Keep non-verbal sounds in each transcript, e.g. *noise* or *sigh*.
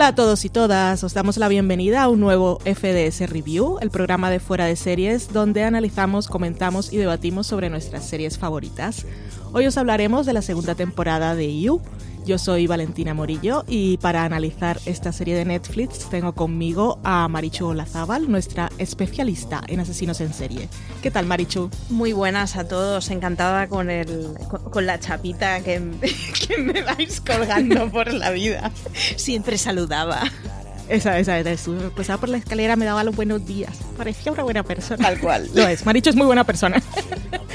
Hola a todos y todas, os damos la bienvenida a un nuevo FDS Review, el programa de fuera de series donde analizamos, comentamos y debatimos sobre nuestras series favoritas. Hoy os hablaremos de la segunda temporada de You, yo soy Valentina Morillo y para analizar esta serie de Netflix tengo conmigo a Marichu Olazábal, nuestra especialista en asesinos en serie. ¿Qué tal, Marichu? Muy buenas a todos, encantada con, el, con, la chapita que, *laughs* que me vais colgando por la vida. Siempre saludaba. Esa, esa, esa. Pasaba por la escalera, me daba los buenos días. Parecía una buena persona. Tal cual. Lo es. Maricho es muy buena persona. *laughs*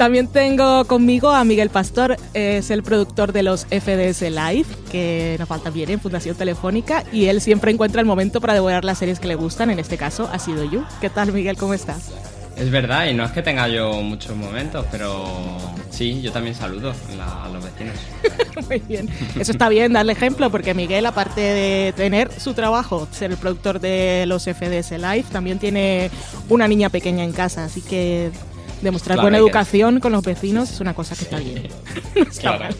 También tengo conmigo a Miguel Pastor, es el productor de los FDS Live, que nos falta bien en Fundación Telefónica, y él siempre encuentra el momento para devorar las series que le gustan, en este caso ha sido You. ¿Qué tal, Miguel? ¿Cómo estás? Es verdad, y no es que tenga yo muchos momentos, pero sí, yo también saludo a los vecinos. *laughs* Muy bien. Eso está bien, darle ejemplo, porque Miguel, aparte de tener su trabajo, ser el productor de los FDS Live, también tiene una niña pequeña en casa, así que demostrar buena educación con los vecinos es una cosa que está bien. *laughs* *laughs* claro.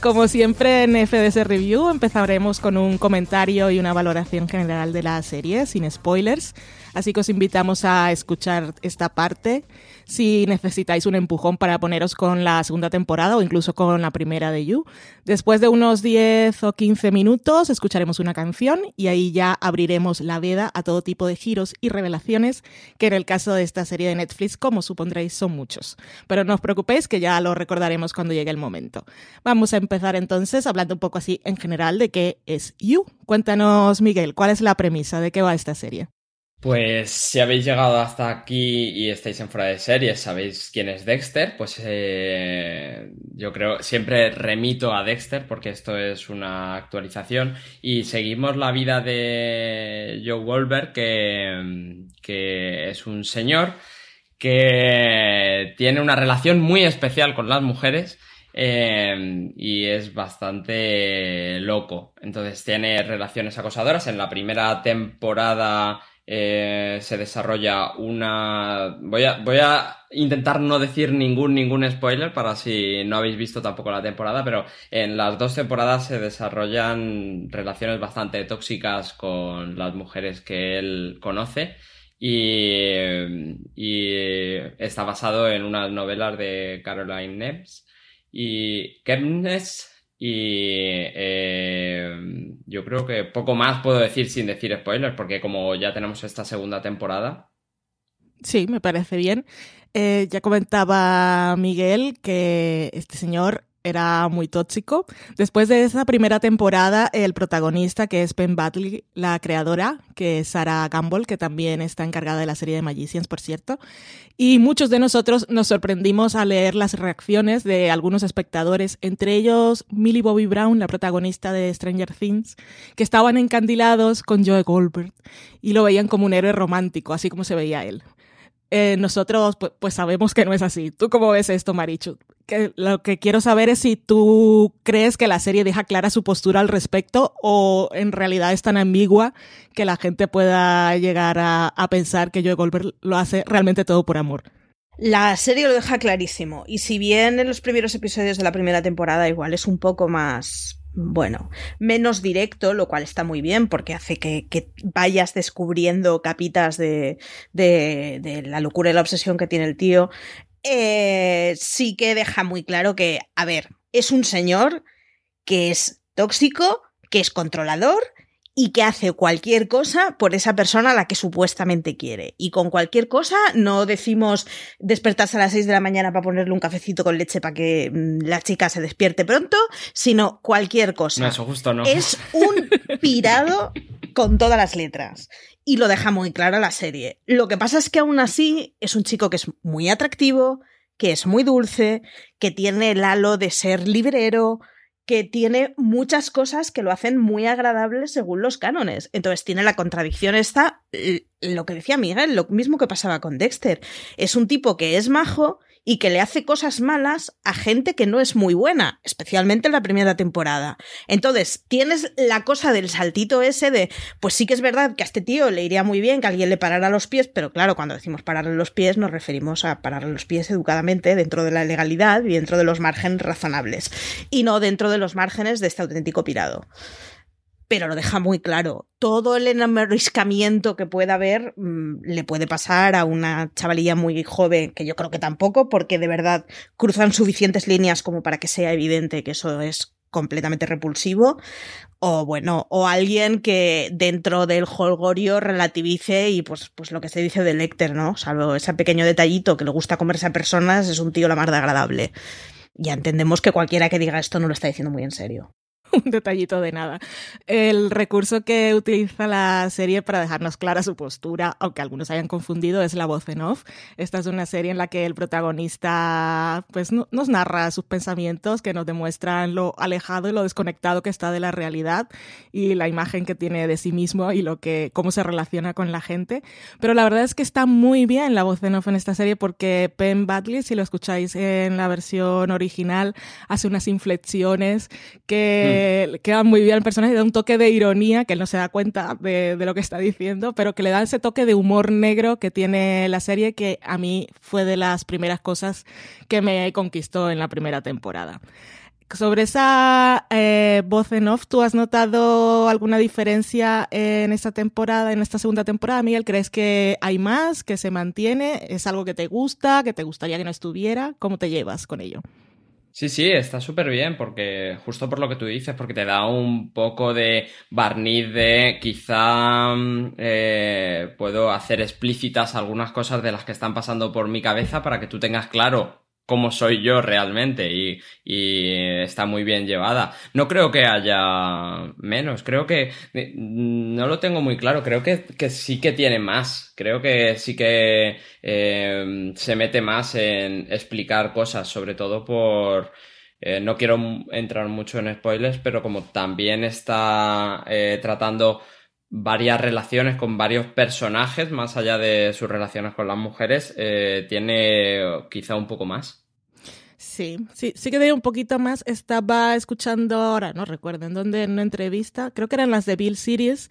Como siempre en FDS Review empezaremos con un comentario y una valoración general de la serie, sin spoilers. Así que os invitamos a escuchar esta parte si necesitáis un empujón para poneros con la segunda temporada o incluso con la primera de You. Después de unos 10 o 15 minutos escucharemos una canción y ahí ya abriremos la veda a todo tipo de giros y revelaciones que en el caso de esta serie de Netflix, como supondréis, son muchos. Pero no os preocupéis que ya lo recordaremos cuando llegue el momento. Vamos a empezar entonces hablando un poco así en general de qué es You. Cuéntanos, Miguel, ¿cuál es la premisa? ¿De qué va esta serie? Pues si habéis llegado hasta aquí y estáis en fuera de series, sabéis quién es Dexter, pues eh, yo creo, siempre remito a Dexter porque esto es una actualización y seguimos la vida de Joe Wolver, que, es un señor que tiene una relación muy especial con las mujeres eh, y es bastante loco. Entonces tiene relaciones acosadoras. En la primera temporada eh, se desarrolla una... Voy a, voy a intentar no decir ningún, ningún spoiler para si no habéis visto tampoco la temporada, pero en las dos temporadas se desarrollan relaciones bastante tóxicas con las mujeres que él conoce y, está basado en unas novelas de Caroline Neves y Kemnes y eh, yo creo que poco más puedo decir sin decir spoilers, porque como ya tenemos esta segunda temporada. Sí, me parece bien. Eh, ya comentaba Miguel que este señor era muy tóxico. Después de esa primera temporada, el protagonista, que es Ben Batley, la creadora, que es Sarah Gamble, que también está encargada de la serie de Magicians, por cierto, y muchos de nosotros nos sorprendimos al leer las reacciones de algunos espectadores, entre ellos Millie Bobby Brown, la protagonista de Stranger Things, que estaban encandilados con Joe Goldberg y lo veían como un héroe romántico, así como se veía él. Eh, nosotros pues, pues, sabemos que no es así. ¿Tú cómo ves esto, Marichu? Que, lo que quiero saber es si tú crees que la serie deja clara su postura al respecto o en realidad es tan ambigua que la gente pueda llegar a, a pensar que Joe Goldberg lo hace realmente todo por amor. La serie lo deja clarísimo y si bien en los primeros episodios de la primera temporada igual es un poco más bueno, menos directo, lo cual está muy bien porque hace que, vayas descubriendo capitas de, de, la locura y la obsesión que tiene el tío. Eh, sí que deja muy claro que, a ver, es un señor que es tóxico, que es controlador y que hace cualquier cosa por esa persona a la que supuestamente quiere. Y con cualquier cosa no decimos despertarse a las 6 de la mañana para ponerle un cafecito con leche para que mm, la chica se despierte pronto, sino cualquier cosa. No, eso justo no. Es un pirado con todas las letras. Y lo deja muy claro la serie. Lo que pasa es que aún así es un chico que es muy atractivo, que es muy dulce, que tiene el halo de ser librero, que tiene muchas cosas que lo hacen muy agradable según los cánones. Entonces tiene la contradicción esta lo que decía Miguel, lo mismo que pasaba con Dexter. Es un tipo que es majo y que le hace cosas malas a gente que no es muy buena, especialmente en la primera temporada. Entonces, tienes la cosa del saltito ese de, pues sí que es verdad que a este tío le iría muy bien que alguien le parara los pies, pero claro, cuando decimos pararle los pies nos referimos a pararle los pies educadamente dentro de la legalidad y dentro de los márgenes razonables, y no dentro de los márgenes de este auténtico pirado pero lo deja muy claro. Todo el enamoriscamiento que pueda haber mm, le puede pasar a una chavalilla muy joven, que yo creo que tampoco, porque de verdad cruzan suficientes líneas como para que sea evidente que eso es completamente repulsivo, o bueno, o alguien que dentro del holgorio relativice y pues, pues lo que se dice de Lecter, ¿no? Salvo ese pequeño detallito que le gusta comerse a personas, es un tío la más de agradable. Ya entendemos que cualquiera que diga esto no lo está diciendo muy en serio. *laughs* un detallito de nada. El recurso que utiliza la serie para dejarnos clara su postura, aunque algunos hayan confundido, es la voz en off. Esta es una serie en la que el protagonista pues, nos narra sus pensamientos que nos demuestran lo alejado y lo desconectado que está de la realidad y la imagen que tiene de sí mismo y lo que, cómo se relaciona con la gente. Pero la verdad es que está muy bien la voz en off en esta serie porque Penn Badley, si lo escucháis en la versión original, hace unas inflexiones que... Mm que queda muy bien el personaje, da un toque de ironía, que él no se da cuenta de, lo que está diciendo, pero que le da ese toque de humor negro que tiene la serie, que a mí fue de las primeras cosas que me conquistó en la primera temporada. Sobre esa eh, voz en off, ¿tú has notado alguna diferencia en esta temporada, en esta segunda temporada, Miguel? ¿Crees que hay más, que se mantiene? ¿Es algo que te gusta, que te gustaría que no estuviera? ¿Cómo te llevas con ello? Sí, sí, está súper bien porque justo por lo que tú dices, porque te da un poco de barniz de quizá mm, eh, puedo hacer explícitas algunas cosas de las que están pasando por mi cabeza para que tú tengas claro cómo soy yo realmente y, está muy bien llevada. No creo que haya menos, creo que eh, no lo tengo muy claro, creo que, sí que tiene más, creo que sí que eh, se mete más en explicar cosas, sobre todo por... Eh, no quiero entrar mucho en spoilers, pero como también está tratando varias relaciones con varios personajes, más allá de sus relaciones con las mujeres, eh, tiene quizá un poco más. Sí, sí, sí que de un poquito más. Estaba escuchando ahora, no recuerdo en dónde, en una entrevista, creo que eran las de Bill Series,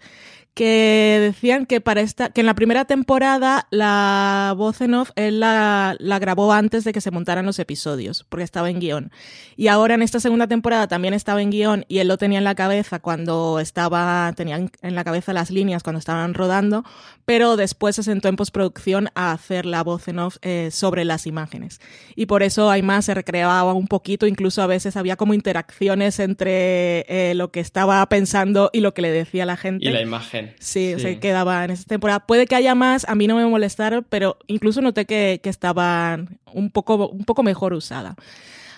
que decían que para esta, que en la primera temporada la voz en off él la, grabó antes de que se montaran los episodios, porque estaba en guion. Y ahora en esta segunda temporada también estaba en guion y él lo tenía en la cabeza cuando estaba, tenían en la cabeza las líneas cuando estaban rodando, pero después se sentó en postproducción a hacer la voz en off eh, sobre las imágenes. Y por eso hay más se recreaba un poquito, incluso a veces había como interacciones entre eh, lo que estaba pensando y lo que le decía la gente. Y la imagen. Sí, o sea, quedaba en esa temporada. Puede que haya más, a mí no me molestaron, pero incluso noté que, que estaban un poco, un poco mejor usada.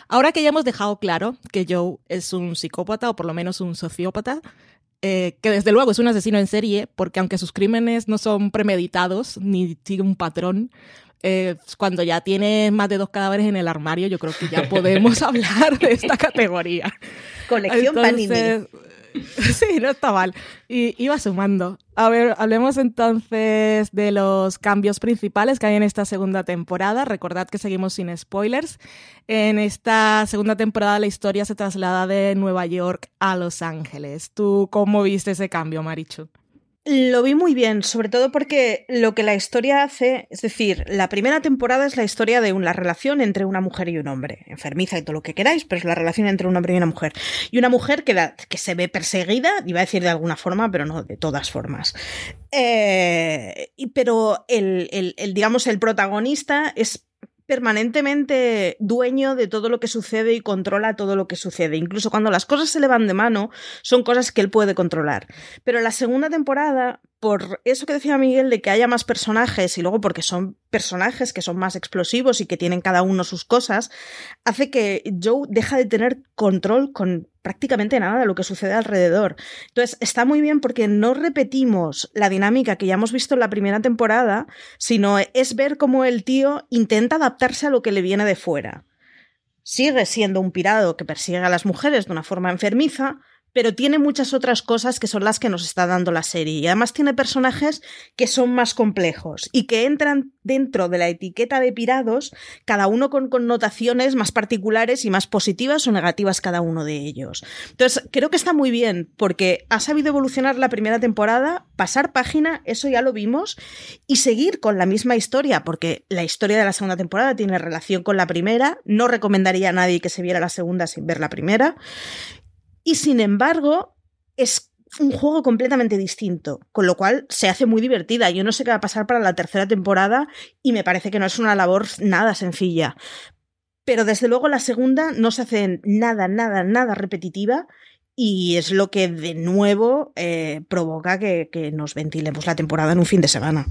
Ahora que ya hemos dejado claro que Joe es un psicópata o por lo menos un sociópata, eh, que desde luego es un asesino en serie, porque aunque sus crímenes no son premeditados ni tiene un patrón, eh, cuando ya tiene más de dos cadáveres en el armario, yo creo que ya podemos *laughs* hablar de esta categoría. Colección Panini. *laughs* Sí, no está mal. Y iba sumando. A ver, hablemos entonces de los cambios principales que hay en esta segunda temporada. Recordad que seguimos sin spoilers. En esta segunda temporada la historia se traslada de Nueva York a Los Ángeles. ¿Tú cómo viste ese cambio, Marichu? Lo vi muy bien, sobre todo porque lo que la historia hace, es decir, la primera temporada es la historia de una relación entre una mujer y un hombre, enfermiza y todo lo que queráis, pero es la relación entre un hombre y una mujer. Y una mujer que, que se ve perseguida, iba a decir de alguna forma, pero no de todas formas. Eh, pero el, el, digamos, el protagonista es permanentemente dueño de todo lo que sucede y controla todo lo que sucede. Incluso cuando las cosas se le van de mano, son cosas que él puede controlar. Pero la segunda temporada por eso que decía Miguel de que haya más personajes y luego porque son personajes que son más explosivos y que tienen cada uno sus cosas, hace que Joe deja de tener control con prácticamente nada de lo que sucede alrededor. Entonces, está muy bien porque no repetimos la dinámica que ya hemos visto en la primera temporada, sino es ver cómo el tío intenta adaptarse a lo que le viene de fuera. Sigue siendo un pirado que persigue a las mujeres de una forma enfermiza, pero tiene muchas otras cosas que son las que nos está dando la serie. Y además tiene personajes que son más complejos y que entran dentro de la etiqueta de pirados, cada uno con connotaciones más particulares y más positivas o negativas cada uno de ellos. Entonces, creo que está muy bien porque ha sabido evolucionar la primera temporada, pasar página, eso ya lo vimos, y seguir con la misma historia, porque la historia de la segunda temporada tiene relación con la primera. No recomendaría a nadie que se viera la segunda sin ver la primera. Y sin embargo, es un juego completamente distinto, con lo cual se hace muy divertida. Yo no sé qué va a pasar para la tercera temporada y me parece que no es una labor nada sencilla. Pero desde luego la segunda no se hace nada, nada, nada repetitiva y es lo que de nuevo eh, provoca que, que nos ventilemos la temporada en un fin de semana.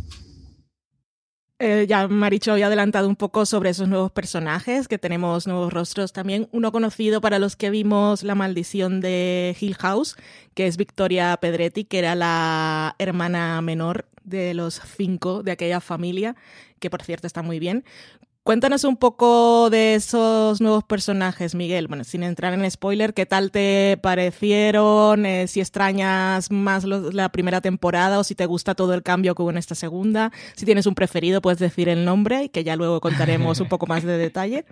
Eh, ya Maricho había adelantado un poco sobre esos nuevos personajes, que tenemos nuevos rostros también. Uno conocido para los que vimos La maldición de Hill House, que es Victoria Pedretti, que era la hermana menor de los cinco de aquella familia, que por cierto está muy bien. Cuéntanos un poco de esos nuevos personajes, Miguel. Bueno, sin entrar en spoiler, ¿qué tal te parecieron? Eh, si extrañas más la primera temporada o si te gusta todo el cambio que hubo en esta segunda. Si tienes un preferido, puedes decir el nombre y que ya luego contaremos un poco más de detalle.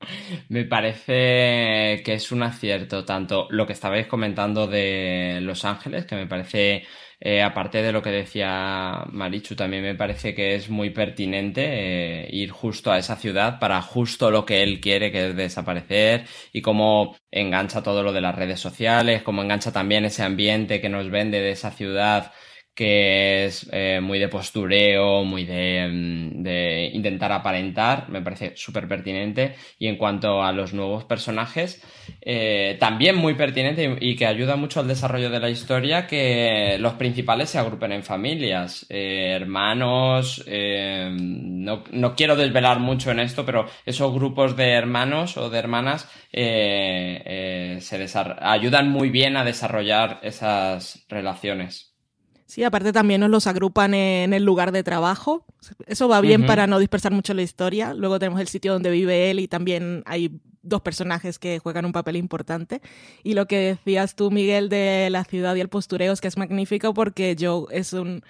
*laughs* Me parece que es un acierto tanto lo que estabais comentando de Los Ángeles, que me parece eh, aparte de lo que decía Marichu, también me parece que es muy pertinente eh, ir justo a esa ciudad para justo lo que él quiere, que es desaparecer, y cómo engancha todo lo de las redes sociales, cómo engancha también ese ambiente que nos vende de esa ciudad que es eh, muy de postureo, muy de, mm, intentar aparentar, me parece súper pertinente. Y en cuanto a los nuevos personajes, eh, también muy pertinente y, que ayuda mucho al desarrollo de la historia que los principales se agrupen en familias, eh, hermanos, no, no, quiero desvelar mucho en esto, pero esos grupos de hermanos o de hermanas se ayudan muy bien a desarrollar esas relaciones. Sí, aparte también nos los agrupan en el lugar de trabajo. Eso va bien para no dispersar mucho la historia. Luego tenemos el sitio donde vive él y también hay dos personajes que juegan un papel importante. Y lo que decías tú, Miguel, de la ciudad y el postureo es que es magnífico porque Joe es un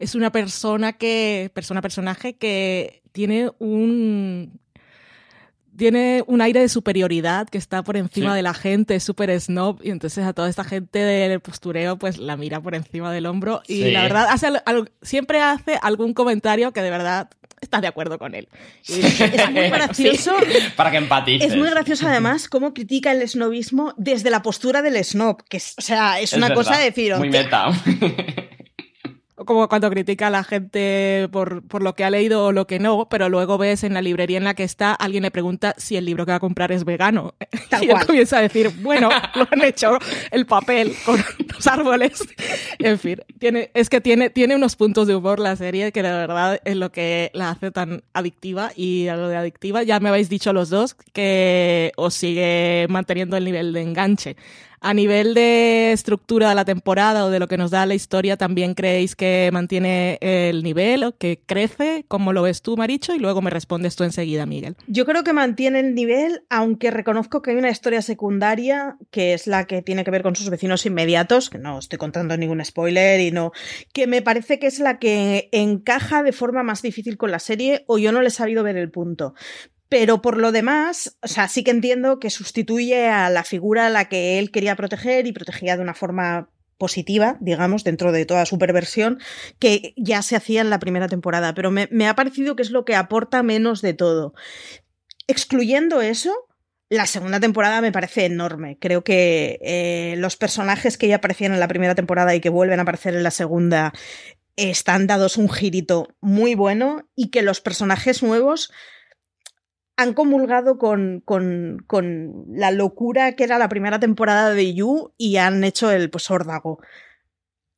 es una persona que persona personaje que tiene un tiene un aire de superioridad que está por encima de la gente, es súper snob, y entonces a toda esta gente del postureo pues la mira por encima del hombro y la verdad hace siempre hace algún comentario que de verdad estás de acuerdo con él. es muy gracioso. *laughs* Para que empatices. Es muy gracioso además cómo critica el snobismo desde la postura del snob, que es, o sea, es, una cosa de decir... Muy meta *laughs* como cuando critica a la gente por, por, lo que ha leído o lo que no, pero luego ves en la librería en la que está, alguien le pregunta si el libro que va a comprar es vegano. *laughs* y él comienza a decir, bueno, lo han hecho el papel con *laughs* los árboles. En fin, tiene, es que tiene, tiene unos puntos de humor la serie que de verdad es lo que la hace tan adictiva. Y a lo de adictiva, ya me habéis dicho los dos que os sigue manteniendo el nivel de enganche. A nivel de estructura de la temporada o de lo que nos da la historia, ¿también creéis que mantiene el nivel o que crece? ¿Cómo lo ves tú, Maricho? Y luego me respondes tú enseguida, Miguel. Yo creo que mantiene el nivel, aunque reconozco que hay una historia secundaria que es la que tiene que ver con sus vecinos inmediatos, que no estoy contando ningún spoiler y no, que me parece que es la que encaja de forma más difícil con la serie o yo no le he sabido ver el punto. Pero por lo demás, o sea, sí que entiendo que sustituye a la figura a la que él quería proteger y protegía de una forma positiva, digamos, dentro de toda su perversión, que ya se hacía en la primera temporada. Pero me, ha parecido que es lo que aporta menos de todo. Excluyendo eso, la segunda temporada me parece enorme. Creo que eh, los personajes que ya aparecían en la primera temporada y que vuelven a aparecer en la segunda están dados un girito muy bueno y que los personajes nuevos han comulgado con, con, con, la locura que era la primera temporada de You y han hecho el pues órdago.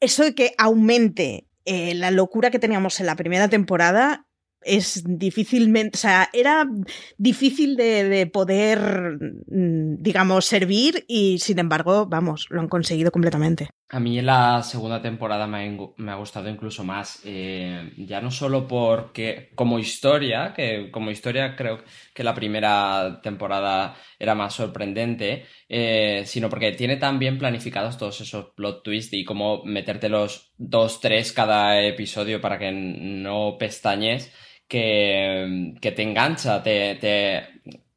Eso de que aumente eh, la locura que teníamos en la primera temporada es difícilmente, o sea, era difícil de, de, poder, mm, digamos, servir y sin embargo, vamos, lo han conseguido completamente. A mí la segunda temporada me ha, gustado incluso más, eh, ya no solo porque como historia, que como historia creo que la primera temporada era más sorprendente, eh, sino porque tiene tan bien planificados todos esos plot twists y cómo meterte los dos, tres cada episodio para que no pestañes, que, que te engancha, te, te,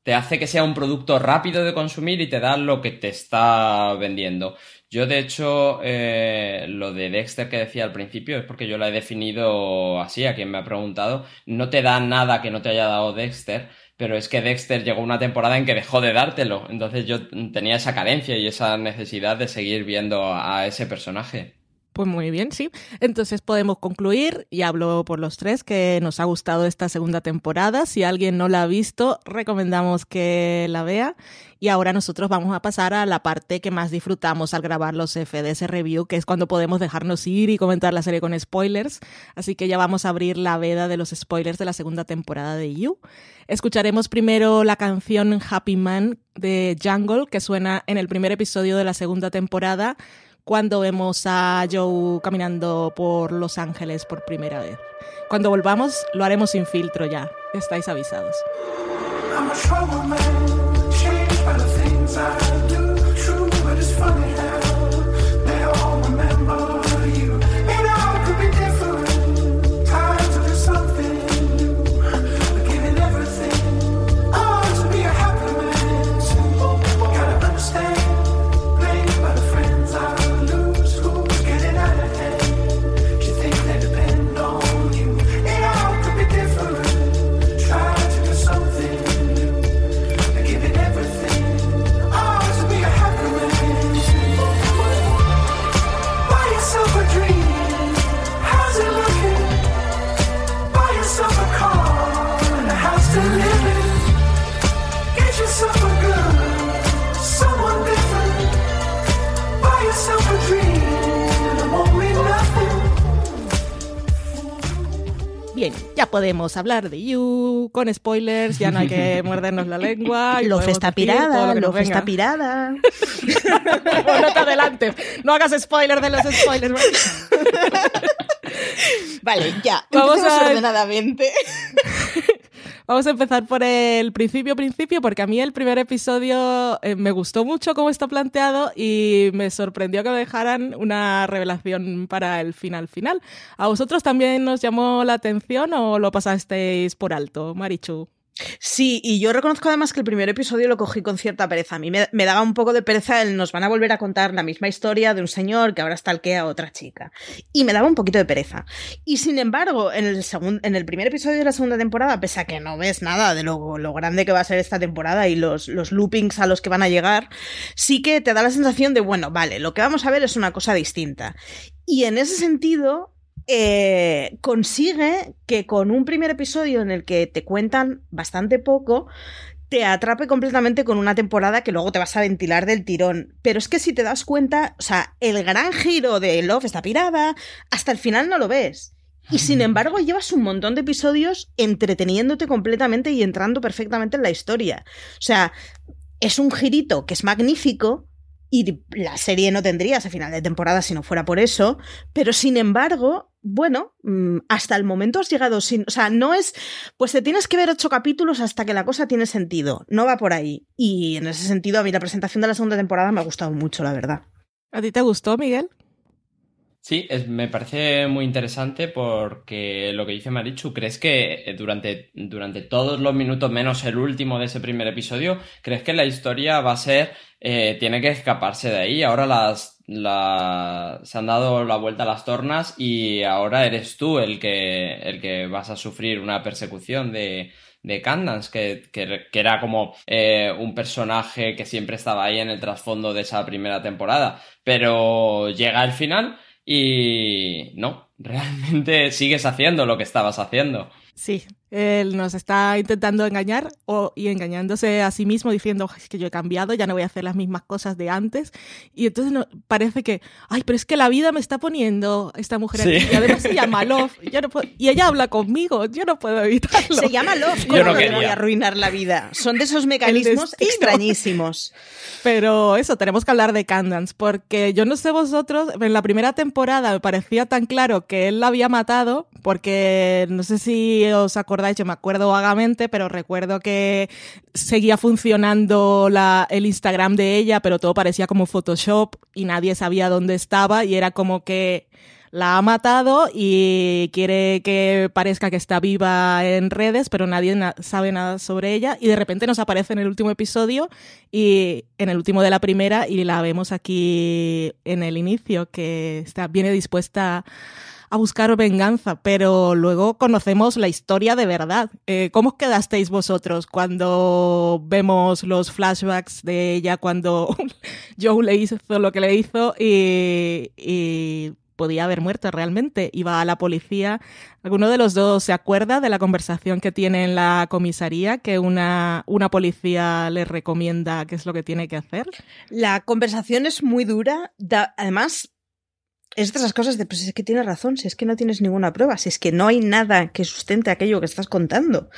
te hace que sea un producto rápido de consumir y te da lo que te está vendiendo. Yo, de hecho, eh, lo de Dexter que decía al principio es porque yo la he definido así, a quien me ha preguntado. No te da nada que no te haya dado Dexter, pero es que Dexter llegó una temporada en que dejó de dártelo. Entonces yo tenía esa carencia y esa necesidad de seguir viendo a ese personaje. Pues muy bien, sí. Entonces podemos concluir, y hablo por los tres, que nos ha gustado esta segunda temporada. Si alguien no la ha visto, recomendamos que la vea. Y ahora nosotros vamos a pasar a la parte que más disfrutamos al grabar los FDS Review, que es cuando podemos dejarnos ir y comentar la serie con spoilers. Así que ya vamos a abrir la veda de los spoilers de la segunda temporada de You. Escucharemos primero la canción Happy Man de Jungle, que suena en el primer episodio de la segunda temporada cuando vemos a Joe caminando por Los Ángeles por primera vez. Cuando volvamos lo haremos sin filtro ya, estáis avisados. ya podemos hablar de You con spoilers, ya no hay que *laughs* mordernos la lengua. Love está pirada, Love está pirada. *laughs* no te adelantes, no hagas spoiler de los spoilers. *laughs* vale, ya, vamos a... ordenadamente. Vamos a empezar por el principio, principio, porque a mí el primer episodio eh, me gustó mucho cómo está planteado y me sorprendió que me dejaran una revelación para el final final. ¿A vosotros también nos llamó la atención o lo pasasteis por alto, Marichu? Sí, y yo reconozco además que el primer episodio lo cogí con cierta pereza. A mí me, daba un poco de pereza el nos van a volver a contar la misma historia de un señor que ahora stalkea a otra chica. Y me daba un poquito de pereza. Y sin embargo, en el, en el primer episodio de la segunda temporada, pese a que no ves nada de lo, lo grande que va a ser esta temporada y los, los loopings a los que van a llegar, sí que te da la sensación de, bueno, vale, lo que vamos a ver es una cosa distinta. Y en ese sentido, eh, consigue que con un primer episodio en el que te cuentan bastante poco, te atrape completamente con una temporada que luego te vas a ventilar del tirón. Pero es que si te das cuenta, o sea, el gran giro de Love está pirada, hasta el final no lo ves. Y sin embargo, llevas un montón de episodios entreteniéndote completamente y entrando perfectamente en la historia. O sea, es un girito que es magnífico, y la serie no tendría ese final de temporada si no fuera por eso, pero sin embargo, bueno, mm, hasta el momento has llegado sin, o sea, no es, pues te tienes que ver ocho capítulos hasta que la cosa tiene sentido, no va por ahí. Y en ese sentido, a mí la presentación de la segunda temporada me ha gustado mucho, la verdad. ¿A ti te gustó, Miguel? Sí, me parece muy interesante porque lo que dice Marichu, ¿crees que eh, durante, durante todos los minutos, menos el último de ese primer episodio, crees que la historia va a ser, eh, tiene que escaparse de ahí? Ahora las, se han dado la vuelta a las tornas y ahora eres tú el que, el que vas a sufrir una persecución de, de Candance, que, que, era como eh, un personaje que siempre estaba ahí en el trasfondo de esa primera temporada. Pero llega el final y no, *laughs* realmente sigues haciendo lo que estabas haciendo. Sí, él nos está intentando engañar o, y engañándose a sí mismo diciendo es que yo he cambiado, ya no voy a hacer las mismas cosas de antes. Y entonces no, parece que, ay, pero es que la vida me está poniendo esta mujer aquí. Y además se llama Love. y ella habla conmigo, yo no puedo evitarlo. Se llama Love, ¿cómo yo no, voy a arruinar la vida? Son de esos mecanismos extrañísimos. Pero eso, tenemos que hablar de Candance, porque yo no sé vosotros, en la primera temporada me parecía tan claro que él la había matado, porque no sé si os acordáis yo me acuerdo vagamente, pero recuerdo que seguía funcionando la, el Instagram de ella, pero todo parecía como Photoshop y nadie sabía dónde estaba y era como que la ha matado y quiere que parezca que está viva en redes, pero nadie sabe nada sobre ella y de repente nos aparece en el último episodio y en el último de la primera y la vemos aquí en el inicio que está viene dispuesta a buscar venganza, pero luego conocemos la historia de verdad. Eh, ¿Cómo os quedasteis vosotros cuando vemos los flashbacks de ella cuando *laughs* Joe le hizo lo que le hizo y, podía haber muerto realmente? Iba a la policía. ¿Alguno de los dos se acuerda de la conversación que tiene en la comisaría que una, una policía le recomienda qué es lo que tiene que hacer? La conversación es muy dura. además, es de esas cosas de, pues es que tienes razón, si es que no tienes ninguna prueba, si es que no hay nada que sustente aquello que estás contando.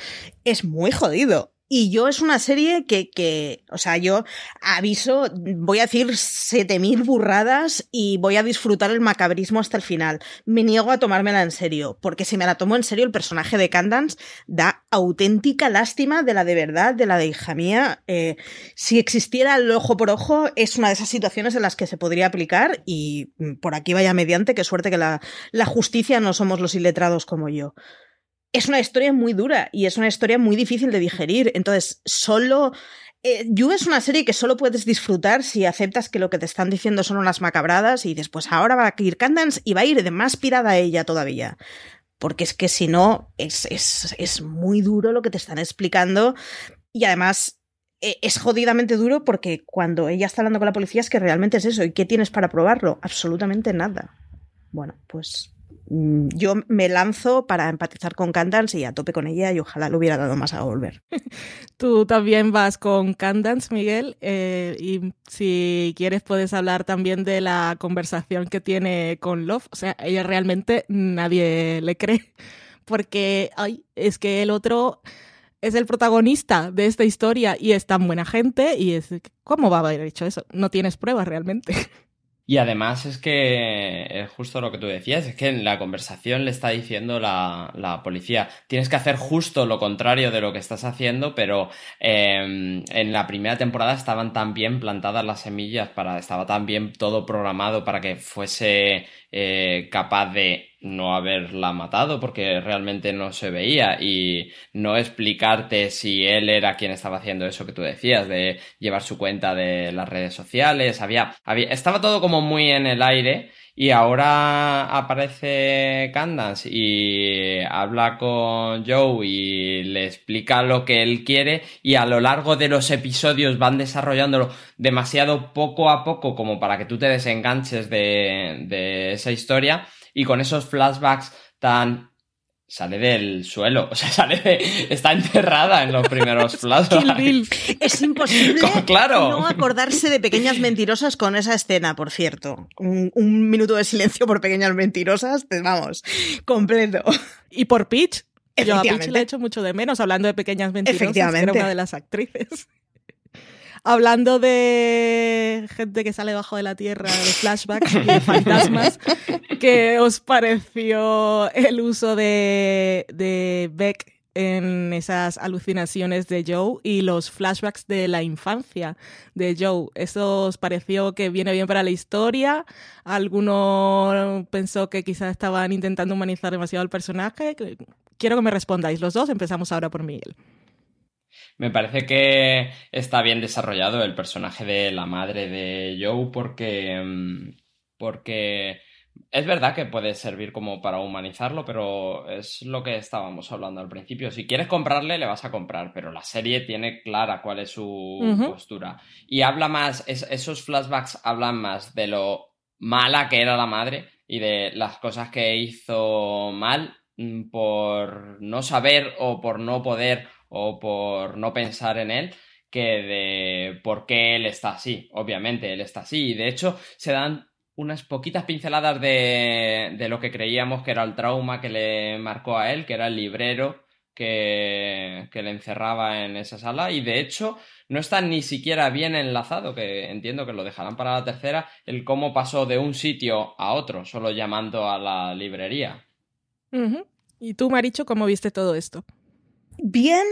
Es muy jodido. Y yo es una serie que, que, o sea, yo aviso, voy a decir 7000 burradas y voy a disfrutar el macabrismo hasta el final. Me niego a tomármela en serio, porque si me la tomo en serio, el personaje de Candance da auténtica lástima de la de verdad, de la de hija mía. Eh, si existiera el ojo por ojo, es una de esas situaciones en las que se podría aplicar y por aquí vaya mediante, qué suerte que la, la justicia no somos los iletrados como yo es una historia muy dura y es una historia muy difícil de digerir. Entonces, solo... Eh, you es una serie que solo puedes disfrutar si aceptas que lo que te están diciendo son unas macabradas y después ahora va a ir Candance y va a ir de más pirada a ella todavía. Porque es que si no, es, es, es muy duro lo que te están explicando y además eh, es jodidamente duro porque cuando ella está hablando con la policía es que realmente es eso. ¿Y qué tienes para probarlo? Absolutamente nada. Bueno, pues yo me lanzo para empatizar con Candance y a tope con ella y ojalá lo hubiera dado más a volver. *laughs* Tú también vas con Candance, Miguel, eh, y si quieres puedes hablar también de la conversación que tiene con Love. O sea, ella realmente nadie le cree *laughs* porque ay, es que el otro es el protagonista de esta historia y es tan buena gente y es ¿cómo va a haber hecho eso? No tienes pruebas realmente. *laughs* Y además es que es justo lo que tú decías, es que en la conversación le está diciendo la, la policía, tienes que hacer justo lo contrario de lo que estás haciendo, pero em, en la primera temporada estaban tan bien plantadas las semillas, para, estaba tan bien todo programado para que fuese eh, capaz de no haberla matado porque realmente no se veía. Y no explicarte si él era quien estaba haciendo eso que tú decías de llevar su cuenta de las redes sociales. Había, había estaba todo como muy en el aire y ahora aparece Candance y habla con Joe y le explica lo que él quiere y a lo largo de los episodios van desarrollándolo demasiado poco a poco como para que tú te desenganches de, de esa historia y con esos flashbacks tan sale del suelo, *laughs* o sea, sale de, está enterrada en los primeros *laughs* flashbacks. Es *laughs* imposible no acordarse de pequeñas mentirosas con esa escena, por cierto. Un, minuto de silencio por pequeñas mentirosas, pues vamos, completo. Y por Peach, yo a Peach le he hecho mucho de menos hablando de pequeñas mentirosas, que era una de las actrices. Hablando de gente que sale bajo de la tierra, de flashbacks y de fantasmas, *laughs* ¿qué os pareció el uso de, de Beck en esas alucinaciones de Joe y los flashbacks de la infancia de Joe. ¿Eso os pareció que viene bien para la historia? ¿Alguno pensó que quizás estaban intentando humanizar demasiado al personaje? Quiero que me respondáis los dos. Empezamos ahora por Miguel. Me parece que está bien desarrollado el personaje de la madre de Joe porque, mm, porque es verdad que puede servir como para humanizarlo, pero es lo que estábamos hablando al principio. Si quieres comprarle, le vas a comprar, pero la serie tiene clara cuál es su postura. Y habla más, esos flashbacks hablan más de lo mala que era la madre y de las cosas que hizo mal mm, por no saber o por no poder o por no pensar en él que de por qué él está así. Obviamente, él está así. Y de hecho, se dan unas poquitas pinceladas de, de lo que creíamos que era el trauma que le marcó a él, que era el librero que, que, le encerraba en esa sala y de hecho no está ni siquiera bien enlazado, que entiendo que lo dejarán para la tercera, el cómo pasó de un sitio a otro, solo llamando a la librería. ¿Y tú, Maricho, cómo viste todo esto? Bien,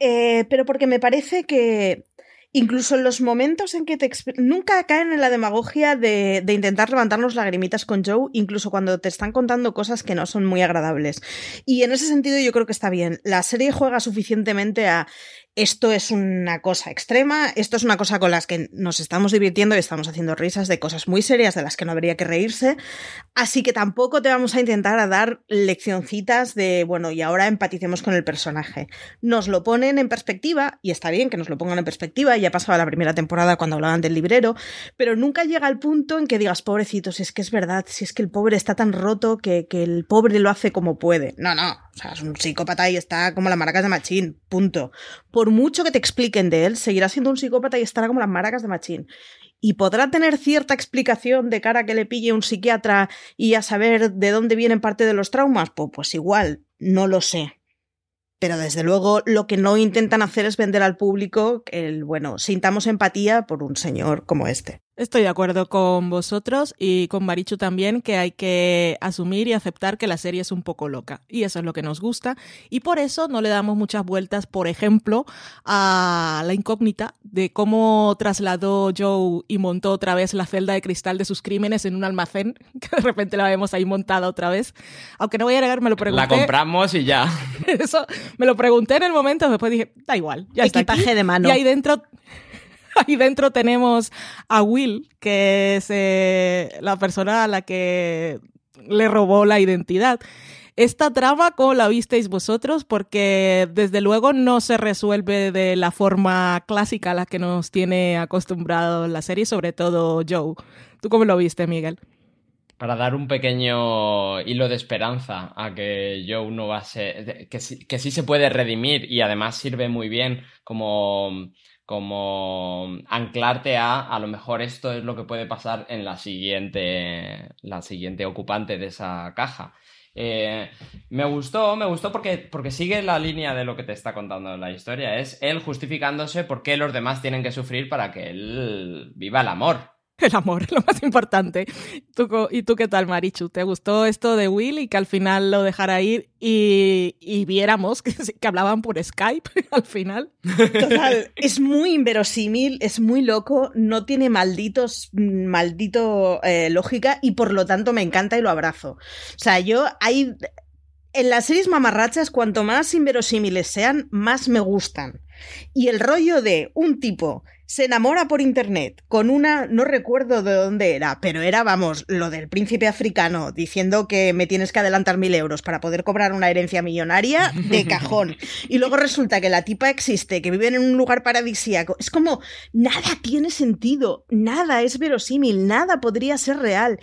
eh, pero porque me parece que incluso en los momentos en que te nunca caen en la demagogia de, de, intentar levantarnos lagrimitas con Joe, incluso cuando te están contando cosas que no son muy agradables. Y en ese sentido yo creo que está bien. La serie juega suficientemente a esto es una cosa extrema, esto es una cosa con las que nos estamos divirtiendo y estamos haciendo risas de cosas muy serias de las que no habría que reírse, así que tampoco te vamos a intentar dar leccioncitas de, bueno, y ahora empaticemos con el personaje. Nos lo ponen en perspectiva, y está bien que nos lo pongan en perspectiva, ya pasaba la primera temporada cuando hablaban del librero, pero nunca llega al punto en que digas, pobrecito, si es que es verdad, si es que el pobre está tan roto que, que el pobre lo hace como puede. No, no, o sea, es un psicópata y está como las maracas de Machín, punto. Por mucho que te expliquen de él, seguirá siendo un psicópata y estará como las maracas de Machín. Y podrá tener cierta explicación de cara que le pille un psiquiatra y a saber de dónde vienen parte de los traumas. Pues, pues igual, no lo sé. Pero desde luego lo que no intentan hacer es vender al público el, bueno, sintamos empatía por un señor como este. Estoy de acuerdo con vosotros y con Marichu también que hay que asumir y aceptar que la serie es un poco loca y eso es lo que nos gusta y por eso no le damos muchas vueltas, por ejemplo, a la incógnita de cómo trasladó Joe y montó otra vez la celda de cristal de sus crímenes en un almacén, *laughs* que de repente la vemos ahí montada otra vez. Aunque no voy a negar, me lo pregunté. La compramos y ya. *laughs* Eso, me lo pregunté en el momento, después dije, da igual, ya Equipaje está aquí. de mano. Y ahí dentro *laughs* ahí dentro tenemos a Will, que es eh, la persona a la que le robó la identidad. Esta trama, ¿cómo la visteis vosotros? Porque desde luego no se resuelve de la forma clásica a la que nos tiene acostumbrado la serie, sobre todo Joe. ¿Tú cómo lo viste, Miguel? Para dar un pequeño hilo de esperanza a que Joe no va a ser. que sí, que sí se puede redimir y además sirve muy bien como como anclarte a a lo mejor esto es lo que puede pasar en la siguiente la siguiente ocupante de esa caja. Eh, me gustó me gustó porque porque sigue la línea de lo que te está contando la historia. Es él justificándose por qué los demás tienen que sufrir para que él viva el amor *laughs* el amor, lo más importante. ¿Tú, ¿Y tú qué tal, Marichu? ¿Te gustó esto de Will y que al final lo dejara ir y, y viéramos que, que, hablaban por Skype *laughs* al final? Total, es muy inverosímil, es muy loco, no tiene malditos, maldito eh, lógica y por lo tanto me encanta y lo abrazo. O sea, yo hay... En las series mamarrachas, cuanto más inverosímiles sean, más me gustan. Y el rollo de un tipo se enamora por internet con una, no recuerdo de dónde era, pero era, vamos, lo del príncipe africano diciendo que me tienes que adelantar mil euros para poder cobrar una herencia millonaria de *laughs* cajón. Y luego resulta que la tipa existe, que vive en un lugar paradisíaco. Es como, nada tiene sentido, nada es verosímil, nada podría ser real.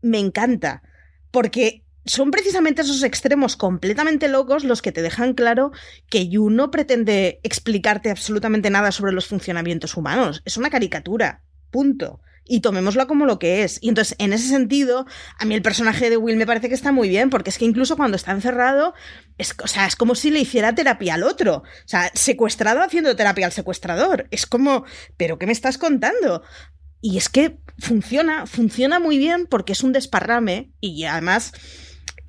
Me encanta. Porque son precisamente esos extremos completamente locos los que te dejan claro que Yu no pretende explicarte absolutamente nada sobre los funcionamientos humanos. Es una caricatura. Punto. Y tomémosla como lo que es. Y entonces, en ese sentido, a mí el personaje de Will me parece que está muy bien, porque es que incluso cuando está encerrado, es, o sea, es como si le hiciera terapia al otro. O sea, secuestrado haciendo terapia al secuestrador. Es como, ¿pero qué me estás contando? Y es que funciona, funciona muy bien porque es un desparrame y además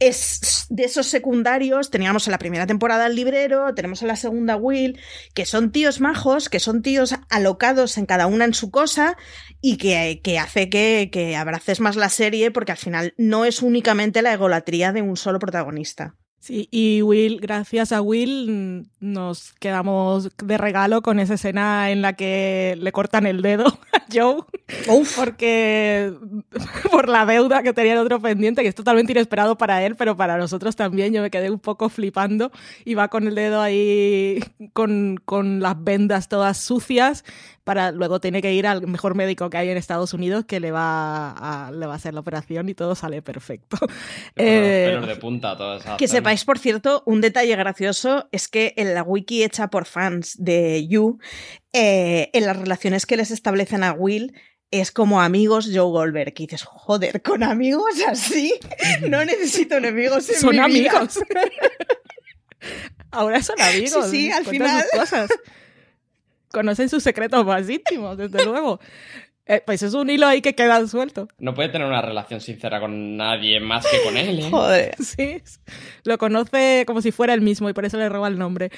es de esos secundarios, teníamos en la primera temporada el librero, tenemos en la segunda Will, que son tíos majos, que son tíos alocados en cada una en su cosa y que, que hace que, que abraces más la serie porque al final no es únicamente la egolatría de un solo protagonista. Sí, y Will, gracias a Will, nos quedamos de regalo con esa escena en la que le cortan el dedo *laughs* a Joe. Uf. Porque *laughs* por la deuda que tenía el otro pendiente, que es totalmente inesperado para él, pero para nosotros también. Yo me quedé un poco flipando y va con el dedo ahí con, con las vendas todas sucias para luego tiene que ir al mejor médico que hay en Estados Unidos que le va a, le va a hacer la operación y todo sale perfecto. Eh, de punta. Que sepáis, por cierto, un detalle gracioso es que en la wiki hecha por fans de You, eh, en las relaciones que les establecen a Will, es como amigos Joe Goldberg. Y dices, joder, con amigos así, no *laughs* necesito enemigos en Son mi vida". amigos. *laughs* Ahora son amigos. Sí, sí, al final. sus cosas. Conocen sus secretos más íntimos, desde luego. Eh, pues es un hilo ahí que queda suelto. No puede tener una relación sincera con nadie más que con él, ¿eh? *laughs* Joder. Sí, lo conoce como si fuera el mismo y por eso le roba el nombre.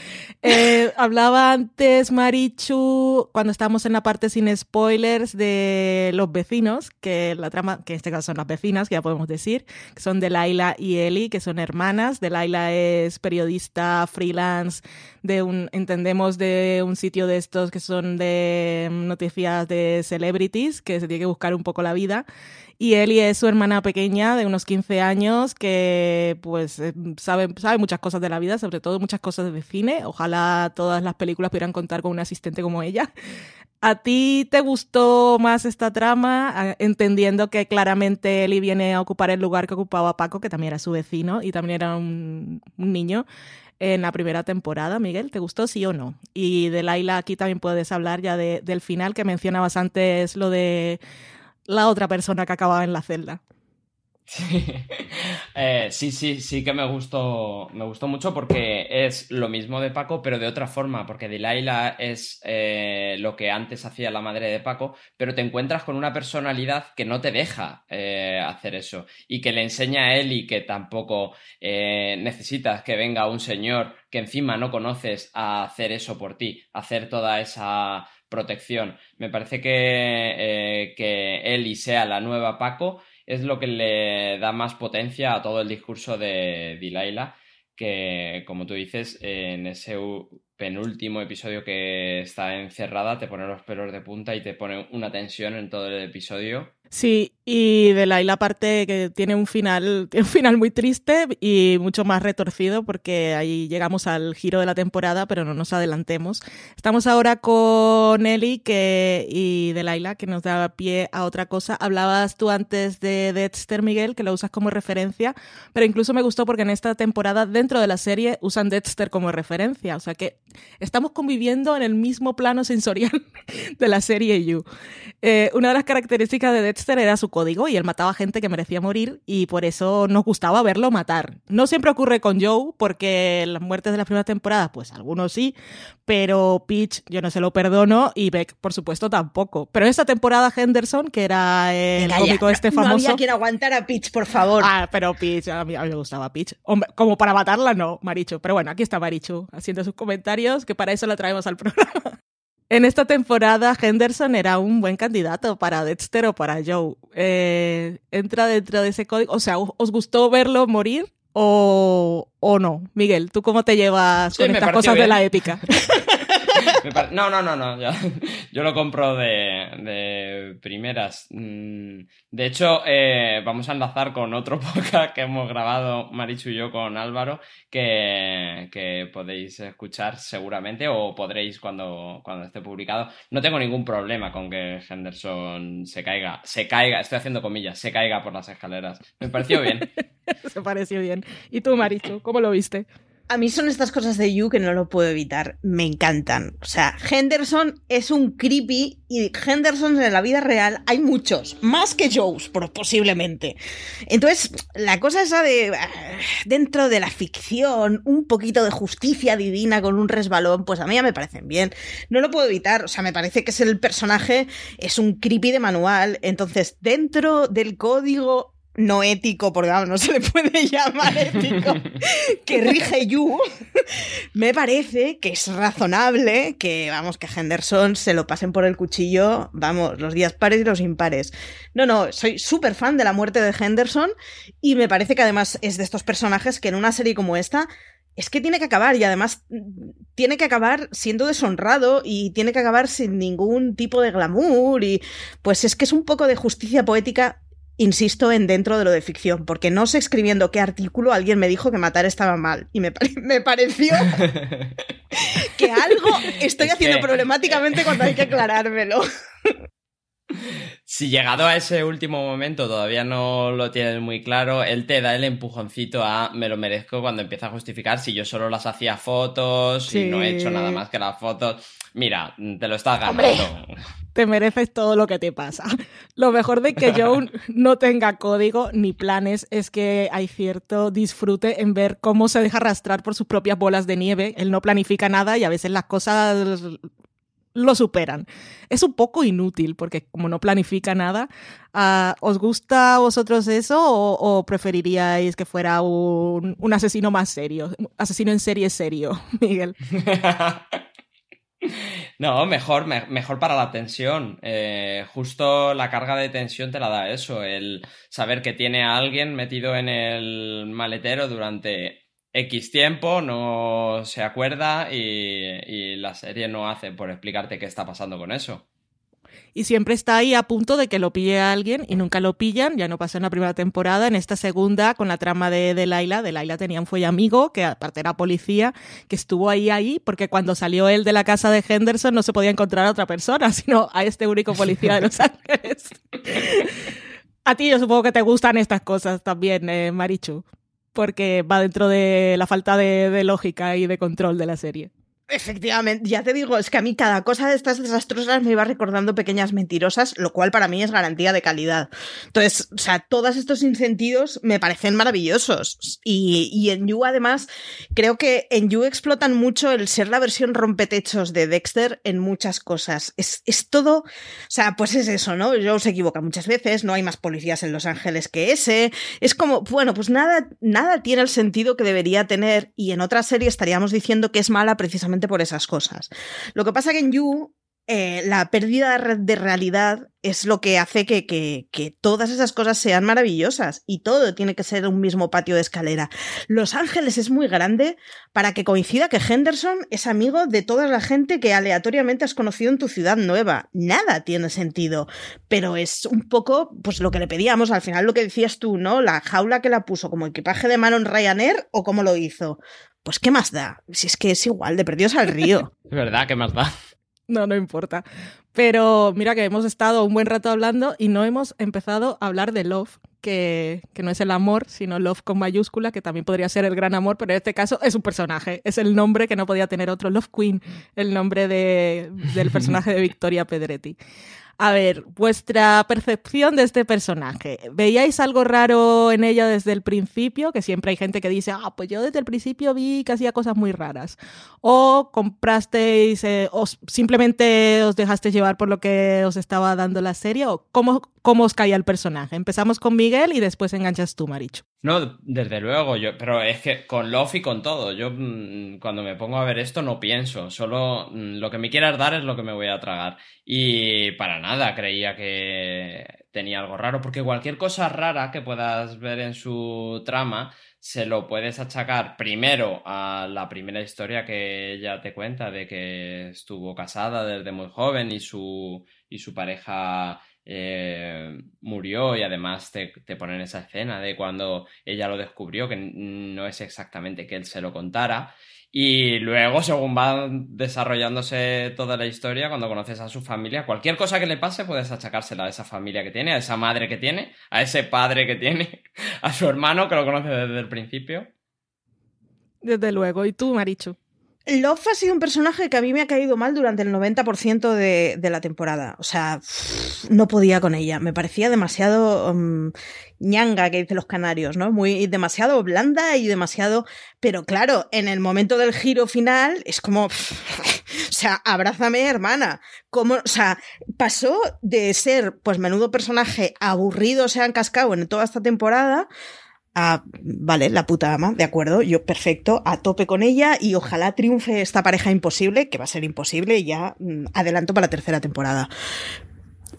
Eh, *laughs* hablaba antes Marichu, cuando estábamos en la parte sin spoilers, de los vecinos, que la trama, que en este caso son las vecinas, que ya podemos decir, que son Delaila y Eli, que son hermanas. Delaila es periodista freelance de un, entendemos, de un sitio de estos que son de noticias de que se tiene que buscar un poco la vida. Y Ellie es su hermana pequeña de unos 15 años que pues eh, sabe, sabe muchas cosas de la vida, sobre todo muchas cosas de cine. Ojalá todas las películas pudieran contar con una asistente como ella. ¿A ti te gustó más esta trama? Entendiendo que claramente Ellie viene a ocupar el lugar que ocupaba Paco, que también era su vecino y también era un, un niño en la primera temporada. Miguel, ¿te gustó sí o no? Y de Laila aquí también puedes hablar ya de- del final que mencionabas antes, lo de la otra persona que acababa en la celda. *laughs* Sí. Eh, sí, sí, sí que me gustó, me gustó mucho porque es lo mismo de Paco, pero de otra forma, porque Delilah es eh, lo que antes hacía la madre de Paco, pero te encuentras con una personalidad que no te deja eh, hacer eso y que le enseña a él y que tampoco necesitas que venga un señor que encima no conoces a hacer eso por ti, hacer toda esa protección. Me parece que, que Eli sea la nueva Paco es lo que le da más potencia a todo el discurso de Delilah, que como tú dices, en ese penúltimo episodio que está encerrada te pone los pelos de punta y te pone una tensión en todo el episodio. Sí, y de Laila aparte que tiene un final, *laughs* un final muy triste y mucho más retorcido porque ahí llegamos al giro de la temporada, pero no nos adelantemos. Estamos ahora con Eli que, y de Laila que nos da pie a otra cosa. Hablabas tú antes de Dexter, Miguel, que lo usas como referencia, pero incluso me gustó porque en esta temporada dentro de la serie usan Dexter como referencia, o sea que estamos conviviendo en el mismo plano sensorial *laughs* de la serie You. Eh, una de las características de Dexter era su código y él mataba gente que merecía morir y por eso nos gustaba verlo matar. No siempre ocurre con Joe porque las muertes de las primeras temporadas, pues algunos sí, pero Peach yo no se lo perdono y Beck por supuesto tampoco. Pero esta temporada Henderson, que era el Venga, ya, cómico no- este No famoso... había quien aguantara a Peach, por favor. Ah, pero Peach, a mí, a mí me gustaba Peach. Hombre, como para matarla, no, Marichu. Pero bueno, aquí está Marichu haciendo sus comentarios, que para eso la traemos al *laughs* programa. En esta temporada, Henderson era un buen candidato para Dexter o para Joe. Eh, entra dentro de ese código. O sea, ¿os gustó verlo morir o, o no? Miguel, ¿tú cómo te llevas Sí, con estas cosas de la épica? *laughs* No, no, no, no. Yo, *laughs* yo lo compro de, de primeras. Mm, De hecho, eh, vamos a enlazar con otro *laughs* podcast que hemos grabado Marichu y yo con Álvaro, que, que podéis escuchar seguramente o podréis cuando, cuando esté publicado. No tengo ningún problema con que Henderson se caiga, se caiga, estoy haciendo comillas, se caiga por las escaleras. Me pareció bien. *laughs* Se pareció bien. ¿Y tú, Marichu, cómo lo viste? A mí son estas cosas de You que no lo puedo evitar. Me encantan. O sea, Henderson es un creepy y Hendersons en la vida real hay muchos. Más que Joes, posiblemente. Entonces, la cosa esa de ah, dentro de la ficción, un poquito de justicia divina con un resbalón, pues a mí ya me parecen bien. No lo puedo evitar. O sea, me parece que es el personaje, es un creepy de manual. Entonces, dentro del código no ético, porque vamos, no se le puede *laughs* llamar ético, que rige You, me parece que es razonable que, vamos, que Henderson se lo pasen por el cuchillo, vamos, los días pares y los impares. No, no, soy súper fan de la muerte de Henderson y me parece que además es de estos personajes que en una serie como esta es que tiene que acabar y además mm, tiene que acabar siendo deshonrado y tiene que acabar sin ningún tipo de glamour y pues es que es un poco de justicia poética insisto en dentro de lo de ficción, porque no sé escribiendo qué artículo alguien me dijo que matar estaba mal y me, pareció *laughs* que algo estoy haciendo problemáticamente cuando hay que aclarármelo. Si llegado a ese último momento todavía no lo tienes muy claro, él te da el empujoncito a me lo merezco cuando empieza a justificar si yo solo las hacía fotos y no he hecho nada más que las fotos. Mira, te lo estás ganando. *laughs* te mereces todo lo que te pasa. Lo mejor de que Joe *laughs* no tenga código ni planes es que hay cierto disfrute en ver cómo se deja arrastrar por sus propias bolas de nieve. Él no planifica nada y a veces las cosas lo superan. Es un poco inútil porque como no planifica nada, ah, ¿os gusta a vosotros eso o, preferiríais que fuera un, un, asesino más serio? Asesino en serie serio, *laughs* Miguel. No, mejor, mejor para la tensión. Eh, justo la carga de tensión te la da eso, el saber que tiene a alguien metido en el maletero durante X tiempo, no se acuerda y, la serie no hace por explicarte qué está pasando con eso. Y siempre está ahí a punto de que lo pille a alguien y nunca lo pillan. Ya no pasó en la primera temporada. En esta segunda, con la trama de, de Laila, tenía un fue amigo, que aparte era policía, que estuvo ahí, ahí, porque cuando salió él de la casa de Henderson no se podía encontrar a otra persona, *laughs* sino a este único policía de Los Ángeles. a ti yo supongo que te gustan estas cosas también, eh, Marichu porque va dentro de la falta de, lógica y de control de la serie. Efectivamente, ya te digo, es que a mí cada cosa de estas desastrosas me iba recordando pequeñas mentirosas, lo cual para mí es garantía de calidad. Entonces, o sea, todos estos incentidos me parecen maravillosos. Y, en You, además, creo que en You explotan mucho el ser la versión rompetechos de Dexter en muchas cosas. Es, es todo, o sea, pues es eso, ¿no? Joe se equivoca muchas veces, no hay más policías en Los Ángeles que ese. Es como, bueno, pues nada, nada tiene el sentido que debería tener, y en otra serie estaríamos diciendo que es mala precisamente por esas cosas. Lo que pasa que en You eh, la pérdida de realidad es lo que hace que, que, todas esas cosas sean maravillosas y todo tiene que ser un mismo patio de escalera. Los Ángeles es muy grande para que coincida que Henderson es amigo de toda la gente que aleatoriamente has conocido en tu ciudad nueva. Nada tiene sentido, pero es un poco pues lo que le pedíamos, al final lo que decías tú, ¿no? La jaula que la puso como equipaje de mano en Ryanair o cómo lo hizo. Pues qué más da, si es que es igual, de perdidos al río. *laughs* Es verdad, ¿qué más da? No, no importa. Pero mira que hemos estado un buen rato hablando y no hemos empezado a hablar de love, que, que, no es el amor, sino love con mayúscula, que también podría ser el gran amor, pero en este caso es un personaje. Es el nombre que no podía tener otro. Love Queen, el nombre de, del personaje de Victoria Pedretti. A ver, vuestra percepción de este personaje. ¿Veíais algo raro en ella desde el principio? Que siempre hay gente que dice, ah, pues yo desde el principio vi que hacía cosas muy raras. ¿O comprasteis, eh, o simplemente os dejasteis llevar por lo que os estaba dando la serie? ¿O cómo, cómo os caía el personaje? Empezamos con Miguel y después enganchas tú, Maricho. No, desde luego, yo, pero es que con Love y con todo, yo mm, cuando me pongo a ver esto no pienso, solo mm, lo que me quieras dar es lo que me voy a tragar. Y para nada creía que tenía algo raro, porque cualquier cosa rara que puedas ver en su trama se lo puedes achacar primero a la primera historia que ella te cuenta de que estuvo casada desde muy joven y su, y su pareja eh, murió y además te, te, ponen esa escena de cuando ella lo descubrió, que no es exactamente que él se lo contara. Y luego, según va desarrollándose toda la historia, cuando conoces a su familia, cualquier cosa que le pase puedes achacársela a esa familia que tiene, a esa madre que tiene, a ese padre que tiene, *laughs* a su hermano que lo conoce desde el principio. Desde luego. ¿Y tú, Marichu? Love ha sido un personaje que a mí me ha caído mal durante el 90% de, la temporada. O sea, no podía con ella. Me parecía demasiado um, ñanga, que dicen los canarios, ¿no? Muy demasiado blanda y demasiado. Pero claro, en el momento del giro final es como. *laughs* o sea, abrázame, hermana. Como, o sea, pasó de ser, pues, menudo personaje aburrido, se han cascado en toda esta temporada Ah, vale, la puta ama, de acuerdo, yo perfecto, a tope con ella y ojalá triunfe esta pareja imposible, que va a ser imposible, y ya mm, adelanto para la tercera temporada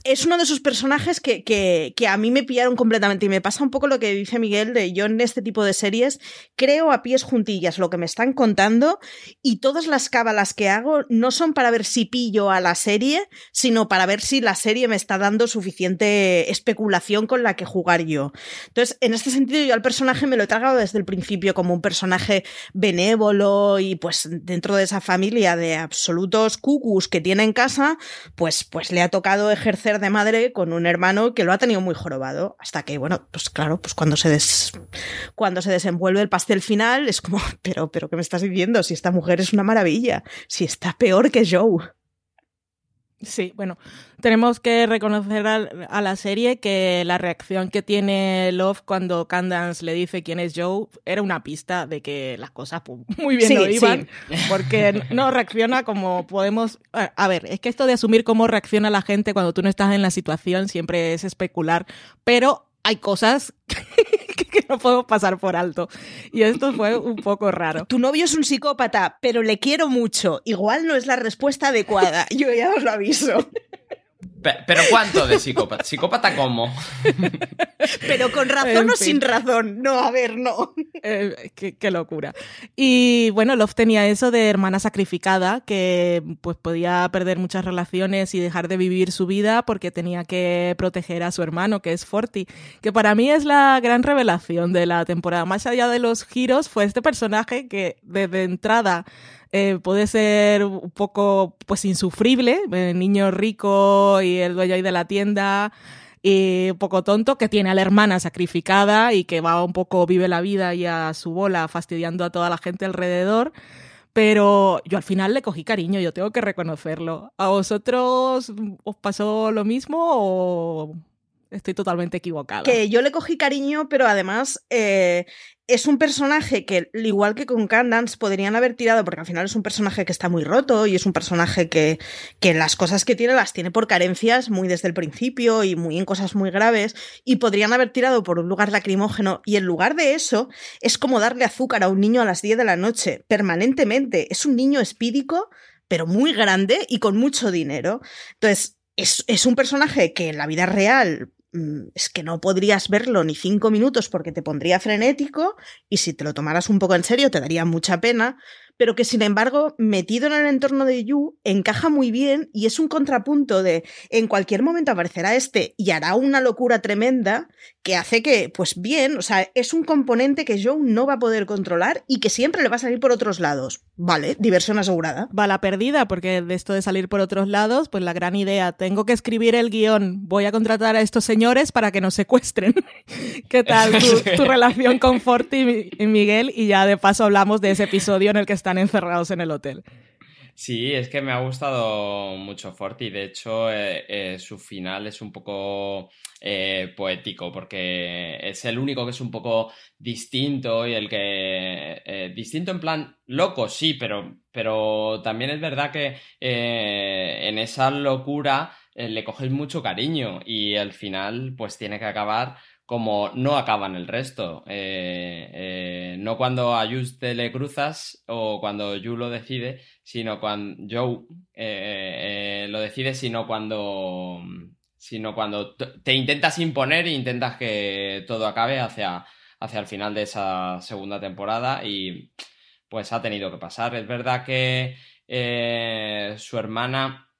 es uno de esos personajes que, que, a mí me pillaron completamente y me pasa un poco lo que dice Miguel de yo en este tipo de series creo a pies juntillas lo que me están contando y todas las cábalas que hago no son para ver si pillo a la serie, sino para ver si la serie me está dando suficiente especulación con la que jugar yo. Entonces, en este sentido yo al personaje me lo he tragado desde el principio como un personaje benévolo y pues dentro de esa familia de absolutos cucus que tiene en casa, pues, pues le ha tocado ejercer de madre con un hermano que lo ha tenido muy jorobado. Hasta que, bueno, pues claro, pues cuando se, des... cuando se desenvuelve el pastel final es como, *laughs* pero, pero, ¿qué me estás diciendo? Si esta mujer es una maravilla, si está peor que Joe. Sí, bueno, tenemos que reconocer a, la serie que la reacción que tiene Love cuando Candance le dice quién es Joe era una pista de que las cosas pues, *laughs* muy bien lo iban, porque no reacciona como podemos... A ver, es que esto de asumir cómo reacciona la gente cuando tú no estás en la situación siempre es especular, pero hay cosas *laughs* que no puedo pasar por alto. Y esto fue un poco raro. Tu novio es un psicópata, pero le quiero mucho. Igual no es la respuesta adecuada. Yo ya os lo aviso. *laughs* Pero ¿cuánto de psicópata? ¿Psicópata cómo? *laughs* Pero con razón o sin razón. No, a ver, no. *laughs* Eh, qué, locura. Y bueno, Love tenía eso de hermana sacrificada, que pues podía perder muchas relaciones y dejar de vivir su vida porque tenía que proteger a su hermano, que es Forti. Que para mí es la gran revelación de la temporada. Más allá de los giros, fue este personaje que desde entrada eh, puede ser un poco pues insufrible, el niño rico y el dueño ahí de la tienda y un poco tonto, que tiene a la hermana sacrificada y que va un poco, vive la vida y a su bola fastidiando a toda la gente alrededor. Pero yo al final le cogí cariño, yo tengo que reconocerlo. ¿A vosotros os pasó lo mismo o estoy totalmente equivocada? Que yo le cogí cariño, pero además eh, es un personaje que, igual que con Candance, podrían haber tirado, porque al final es un personaje que está muy roto y es un personaje que, que las cosas que tiene las tiene por carencias muy desde el principio y muy en cosas muy graves, y podrían haber tirado por un lugar lacrimógeno, y en lugar de eso, es como darle azúcar a un niño a las 10 de la noche, permanentemente. Es un niño espídico, pero muy grande y con mucho dinero. Entonces, es, es, un personaje que en la vida real es que no podrías verlo ni cinco minutos porque te pondría frenético y si te lo tomaras un poco en serio te daría mucha pena, pero que sin embargo, metido en el entorno de Yu, encaja muy bien y es un contrapunto de en cualquier momento aparecerá este y hará una locura tremenda que hace que, pues bien, o sea, es un componente que Joe no va a poder controlar y que siempre le va a salir por otros lados. Vale, diversión asegurada. Va la perdida, porque de esto de salir por otros lados, pues la gran idea, tengo que escribir el guion, voy a contratar a estos señores para que nos secuestren. *laughs* ¿Qué tal tu, *laughs* relación con Forti y Miguel? Y ya de paso hablamos de ese episodio en el que están encerrados en el hotel. Sí, es que me ha gustado mucho Forti. De hecho, eh, eh, su final es un poco eh, poético porque es el único que es un poco distinto y el que... distinto en plan loco, sí, pero, pero también es verdad que en esa locura le coges mucho cariño y al final pues tiene que acabar como no acaban el resto. Eh, eh, no cuando a te le cruzas o cuando Yu lo decide, sino cuando Joe eh, lo decide, sino cuando, sino cuando te intentas imponer e intentas que todo acabe hacia, hacia el final de esa segunda temporada y pues ha tenido que pasar. Es verdad que su hermana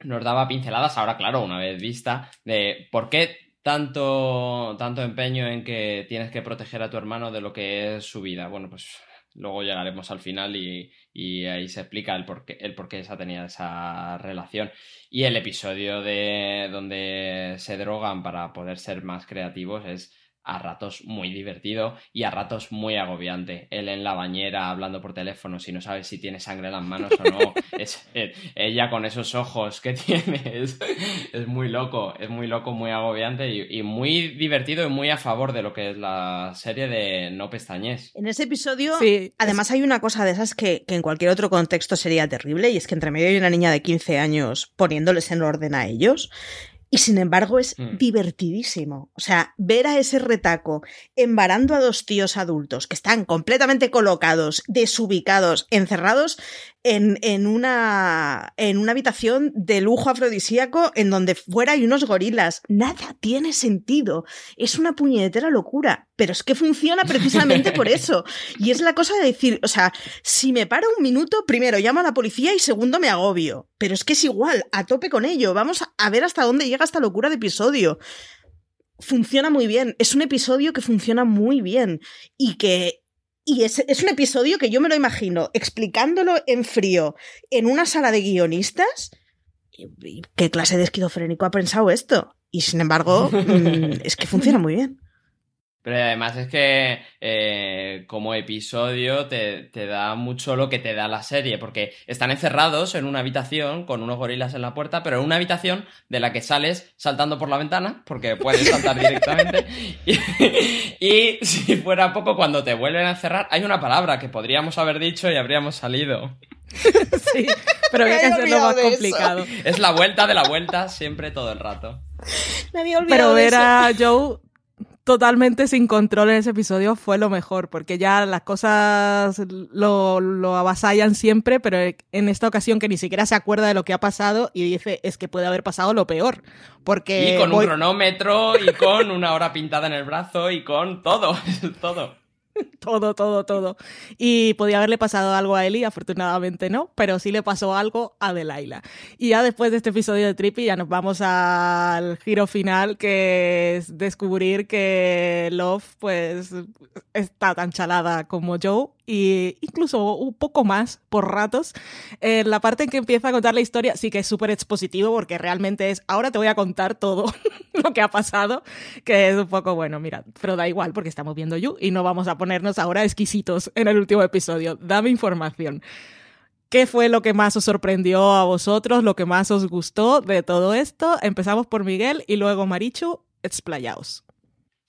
nos daba pinceladas, ahora claro, una vez vista, de por qué tanto, tanto empeño en que tienes que proteger a tu hermano de lo que es su vida. Bueno, pues luego llegaremos al final y, ahí se explica el por, qué, el por qué esa tenía esa relación. Y el episodio de donde se drogan para poder ser más creativos es a ratos muy divertido y a ratos muy agobiante. Él en la bañera hablando por teléfono, si no sabes si tiene sangre en las manos o no. *laughs* es, eh, ella con esos ojos que *laughs* tiene. Es, muy loco, es muy loco, muy agobiante y, muy divertido y muy a favor de lo que es la serie de No Pestañés. En ese episodio, sí, además hay una cosa de esas que, que en cualquier otro contexto sería terrible y es que entre medio hay una niña de 15 años poniéndoles en orden a ellos Y sin embargo es Mm. divertidísimo. O sea, ver a ese retaco embarando a dos tíos adultos que están completamente colocados, desubicados, encerrados en, en una, en una habitación de lujo afrodisíaco en donde fuera hay unos gorilas. Nada tiene sentido. Es una puñetera locura. Pero es que funciona precisamente por eso. *laughs* Y es la cosa de decir, o sea, si me paro un minuto, primero llamo a la policía y segundo me agobio. Pero es que es igual, a tope con ello. Vamos a ver hasta dónde llega esta locura de episodio. Funciona muy bien. Es un episodio que funciona muy bien. Y que. Y es, es un episodio que yo me lo imagino explicándolo en frío en una sala de guionistas. ¿Qué clase de esquizofrénico ha pensado esto? Y sin embargo, *laughs* mm, es que funciona muy bien. Pero además es que eh, como episodio te, te da mucho lo que te da la serie, porque están encerrados en una habitación con unos gorilas en la puerta, pero en una habitación de la que sales saltando por la ventana, porque puedes saltar *laughs* directamente. Y, y si fuera poco, cuando te vuelven a encerrar, hay una palabra que podríamos haber dicho y habríamos salido. *laughs* Sí, pero había Me que hacerlo más eso. complicado. Es la vuelta de la vuelta siempre todo el rato. Me había Pero olvidado de ver a Joe totalmente sin control en ese episodio fue lo mejor, porque ya las cosas lo, lo avasallan siempre, pero en esta ocasión que ni siquiera se acuerda de lo que ha pasado y dice, es que puede haber pasado lo peor, porque... Y con un cronómetro y con una hora pintada en el brazo y con todo, *laughs* todo. *laughs* Todo, todo, todo. Y podía haberle pasado algo a Ellie, afortunadamente no, pero sí le pasó algo a Delilah. Y ya después de este episodio de Trippy ya nos vamos al giro final, que es descubrir que Love, pues, está tan chalada como Joe, y incluso un poco más por ratos. En la parte en que empieza a contar la historia sí que es súper expositivo, porque realmente es, ahora te voy a contar todo *laughs* lo que ha pasado, que es un poco bueno, mira, pero da igual porque estamos viendo You y no vamos a ponernos ahora exquisitos en el último episodio. Dame información. ¿Qué fue lo que más os sorprendió a vosotros, lo que más os gustó de todo esto? Empezamos por Miguel y luego Marichu, explayaos.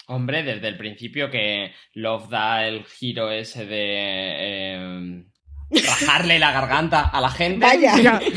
Hombre, desde el principio que Love da el giro ese de eh, rajarle la garganta a la gente. Vaya. *laughs*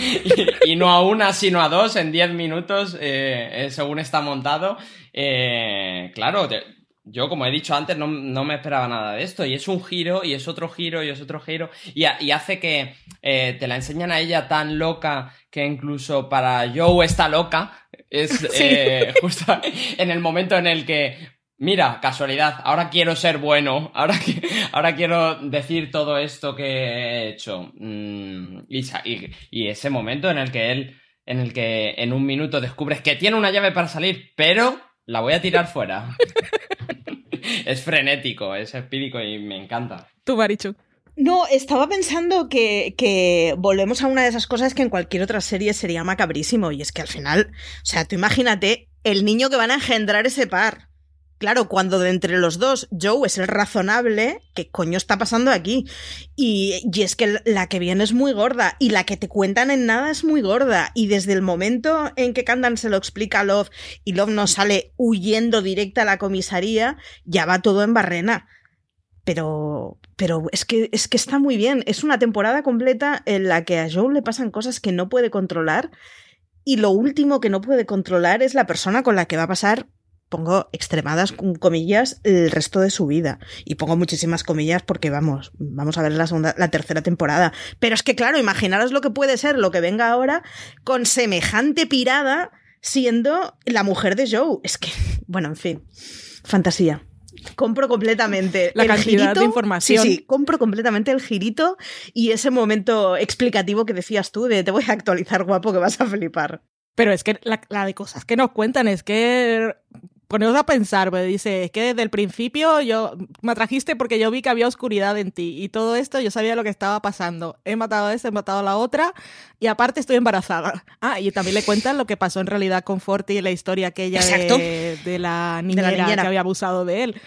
Y, y no a una, sino a dos en 10 minutos, eh, eh, según está montado. Eh, claro, te- yo como he dicho antes, no, no me esperaba nada de esto. Y es un giro, y es otro giro, y es otro giro. Y, ha- y hace que eh, te la enseñan a ella tan loca que incluso para Joe está loca. Es eh, justo en el momento en el que Mira, casualidad, ahora quiero ser bueno, *laughs* ahora, qui- ahora quiero decir todo esto que he hecho. Mm, y, sa- y- y ese momento en el que él, en el que en un minuto descubres que tiene una llave para salir, pero la voy a tirar fuera. *laughs* es frenético, es espírico y me encanta. Tú, Marichu. No, estaba pensando que, que volvemos a una de esas cosas que en cualquier otra serie sería macabrísimo. Y es que al final, o sea, tú imagínate el niño que van a engendrar ese par. Claro, cuando de entre los dos Joe es el razonable, ¿qué coño está pasando aquí? Y, y es que la que viene es muy gorda y la que te cuentan en nada es muy gorda. Y desde el momento en que Candan se lo explica a Love y Love no sale huyendo directa a la comisaría, ya va todo en barrena. Pero, pero es que, es que está muy bien. Es una temporada completa en la que a Joe le pasan cosas que no puede controlar. Y lo último que no puede controlar es la persona con la que va a pasar, pongo extremadas com- comillas, el resto de su vida. Y pongo muchísimas comillas porque vamos, vamos a ver la segunda, la tercera temporada. Pero es que claro, imaginaros lo que puede ser lo que venga ahora con semejante pirada siendo la mujer de Joe. Es que, *laughs* bueno, en fin, fantasía. Compro completamente La el cantidad girito. de información. Sí, sí, compro completamente el girito y ese momento explicativo que decías tú de te voy a actualizar guapo que vas a flipar. Pero es que la, la de cosas que nos cuentan es que poneros a pensar, me dice, es que desde el principio yo me atrajiste porque yo vi que había oscuridad en ti y todo esto yo sabía lo que estaba pasando. He matado a esta, he matado a la otra y aparte estoy embarazada. *laughs* Ah, y también le cuentan lo que pasó en realidad con Forti, la historia aquella de, de la niñera, niñera. que había abusado de él.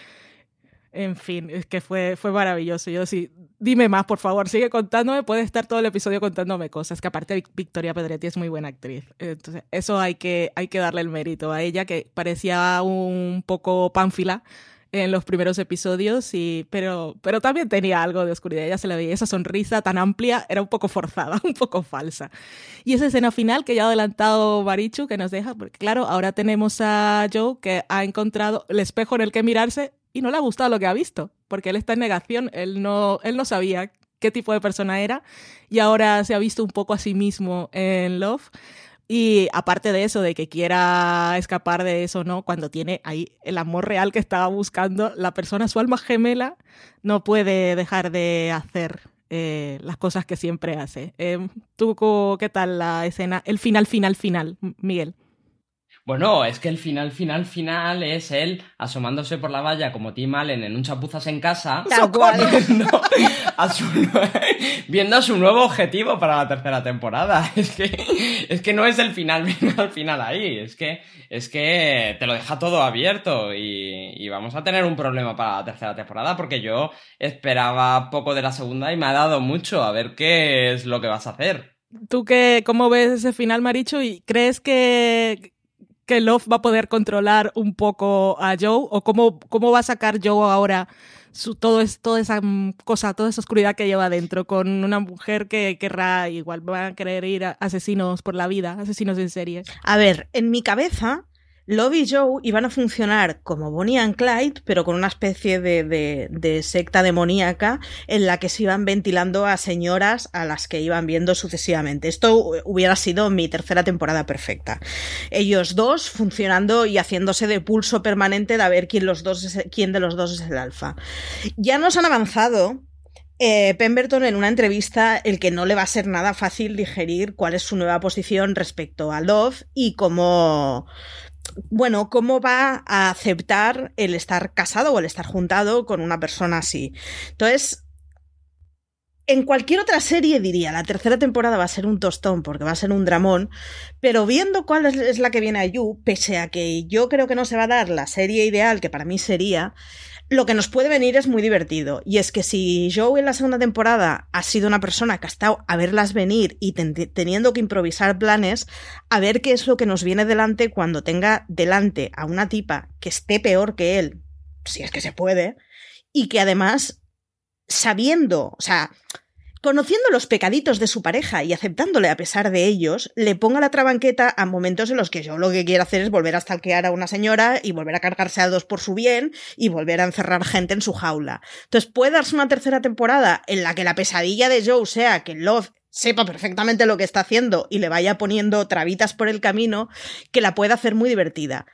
En fin, es que fue, fue maravilloso. Yo sí, dime más, por favor, sigue contándome, puede estar todo el episodio contándome cosas, que aparte Vic- Victoria Pedretti es muy buena actriz. Entonces, eso hay que, hay que darle el mérito a ella, que parecía un poco pánfila en los primeros episodios, y, pero, pero también tenía algo de oscuridad. Ya se le veía esa sonrisa tan amplia, era un poco forzada, *laughs* un poco falsa. Y esa escena final que ya ha adelantado Barichu, que nos deja, porque claro, ahora tenemos a Joe que ha encontrado el espejo en el que mirarse y no le ha gustado lo que ha visto, porque él está en negación, él no, él no sabía qué tipo de persona era y ahora se ha visto un poco a sí mismo en Love. Y aparte de eso, de que quiera escapar de eso, ¿no? Cuando tiene ahí el amor real que estaba buscando, la persona, su alma gemela, no puede dejar de hacer eh, las cosas que siempre hace. Eh, ¿Tú qué tal la escena? El final, final, final, Miguel. Bueno, es que el final, final, final es él asomándose por la valla como Tim Allen en un chapuzas en casa. Viendo *laughs* a, su, viendo a su nuevo objetivo para la tercera temporada. *laughs* Es que, es que no es el final, *laughs* final, final ahí. Es que, es que te lo deja todo abierto y, y vamos a tener un problema para la tercera temporada porque yo esperaba poco de la segunda y me ha dado mucho a ver qué es lo que vas a hacer. ¿Tú qué, cómo ves ese final, Maricho? ¿Y crees que, que Love va a poder controlar un poco a Joe o cómo, cómo va a sacar Joe ahora su, todo es, toda esa cosa, toda esa oscuridad que lleva adentro con una mujer que querrá igual va a querer ir a asesinos por la vida, asesinos en serie. A ver, en mi cabeza Love y Joe iban a funcionar como Bonnie and Clyde, pero con una especie de, secta demoníaca en la que se iban ventilando a señoras a las que iban viendo sucesivamente. Esto hubiera sido mi tercera temporada perfecta. Ellos dos funcionando y haciéndose de pulso permanente de a ver quién de los dos es el alfa. Ya nos han avanzado eh, Pemberton en una entrevista el que no le va a ser nada fácil digerir cuál es su nueva posición respecto a Love y cómo bueno, cómo va a aceptar el estar casado o el estar juntado con una persona así. Entonces, en cualquier otra serie diría, la tercera temporada va a ser un tostón porque va a ser un dramón, pero viendo cuál es la que viene a You, pese a que yo creo que no se va a dar la serie ideal, que para mí sería, lo que nos puede venir es muy divertido. Y es que si Joe en la segunda temporada ha sido una persona que ha estado a verlas venir y teniendo que improvisar planes, a ver qué es lo que nos viene delante cuando tenga delante a una tipa que esté peor que él, si es que se puede, y que además, sabiendo, o sea, conociendo los pecaditos de su pareja y aceptándole a pesar de ellos, le ponga la trabanqueta a momentos en los que yo lo que quiero hacer es volver a stalkear a una señora y volver a cargarse a dos por su bien y volver a encerrar gente en su jaula. Entonces puede darse una tercera temporada en la que la pesadilla de Joe sea que Love sepa perfectamente lo que está haciendo y le vaya poniendo trabitas por el camino que la pueda hacer muy divertida.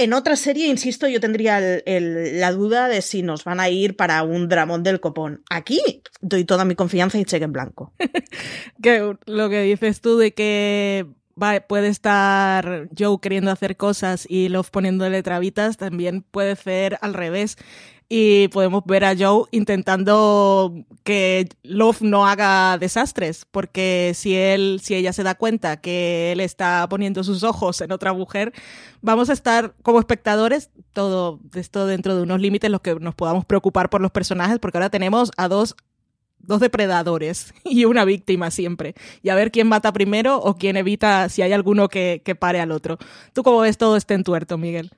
En otra serie, insisto, yo tendría la duda de si nos van a ir para un dramón del copón. Aquí doy toda mi confianza y cheque en blanco. *laughs* que lo que dices tú de que puede estar Joe queriendo hacer cosas y Love poniéndole trabitas, también puede ser al revés y podemos ver a Joe intentando que Love no haga desastres, porque si él, si ella se da cuenta que él está poniendo sus ojos en otra mujer, vamos a estar como espectadores todo esto dentro de unos límites los que nos podamos preocupar por los personajes, porque ahora tenemos a dos dos depredadores *laughs* y una víctima siempre. Y a ver quién mata primero o quién evita si hay alguno que, que pare al otro. ¿Tú cómo ves todo este entuerto, Miguel?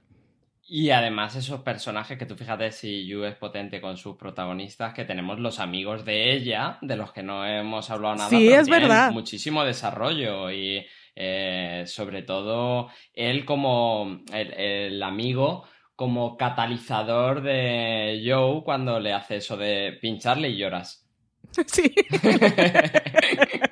Y además esos personajes que tú fíjate si Yu es potente con sus protagonistas, que tenemos los amigos de ella, de los que no hemos hablado nada. Sí, es verdad. Muchísimo desarrollo y eh, sobre todo él como el, amigo como catalizador de Joe cuando le hace eso de pincharle y lloras. *laughs* Sí. *laughs*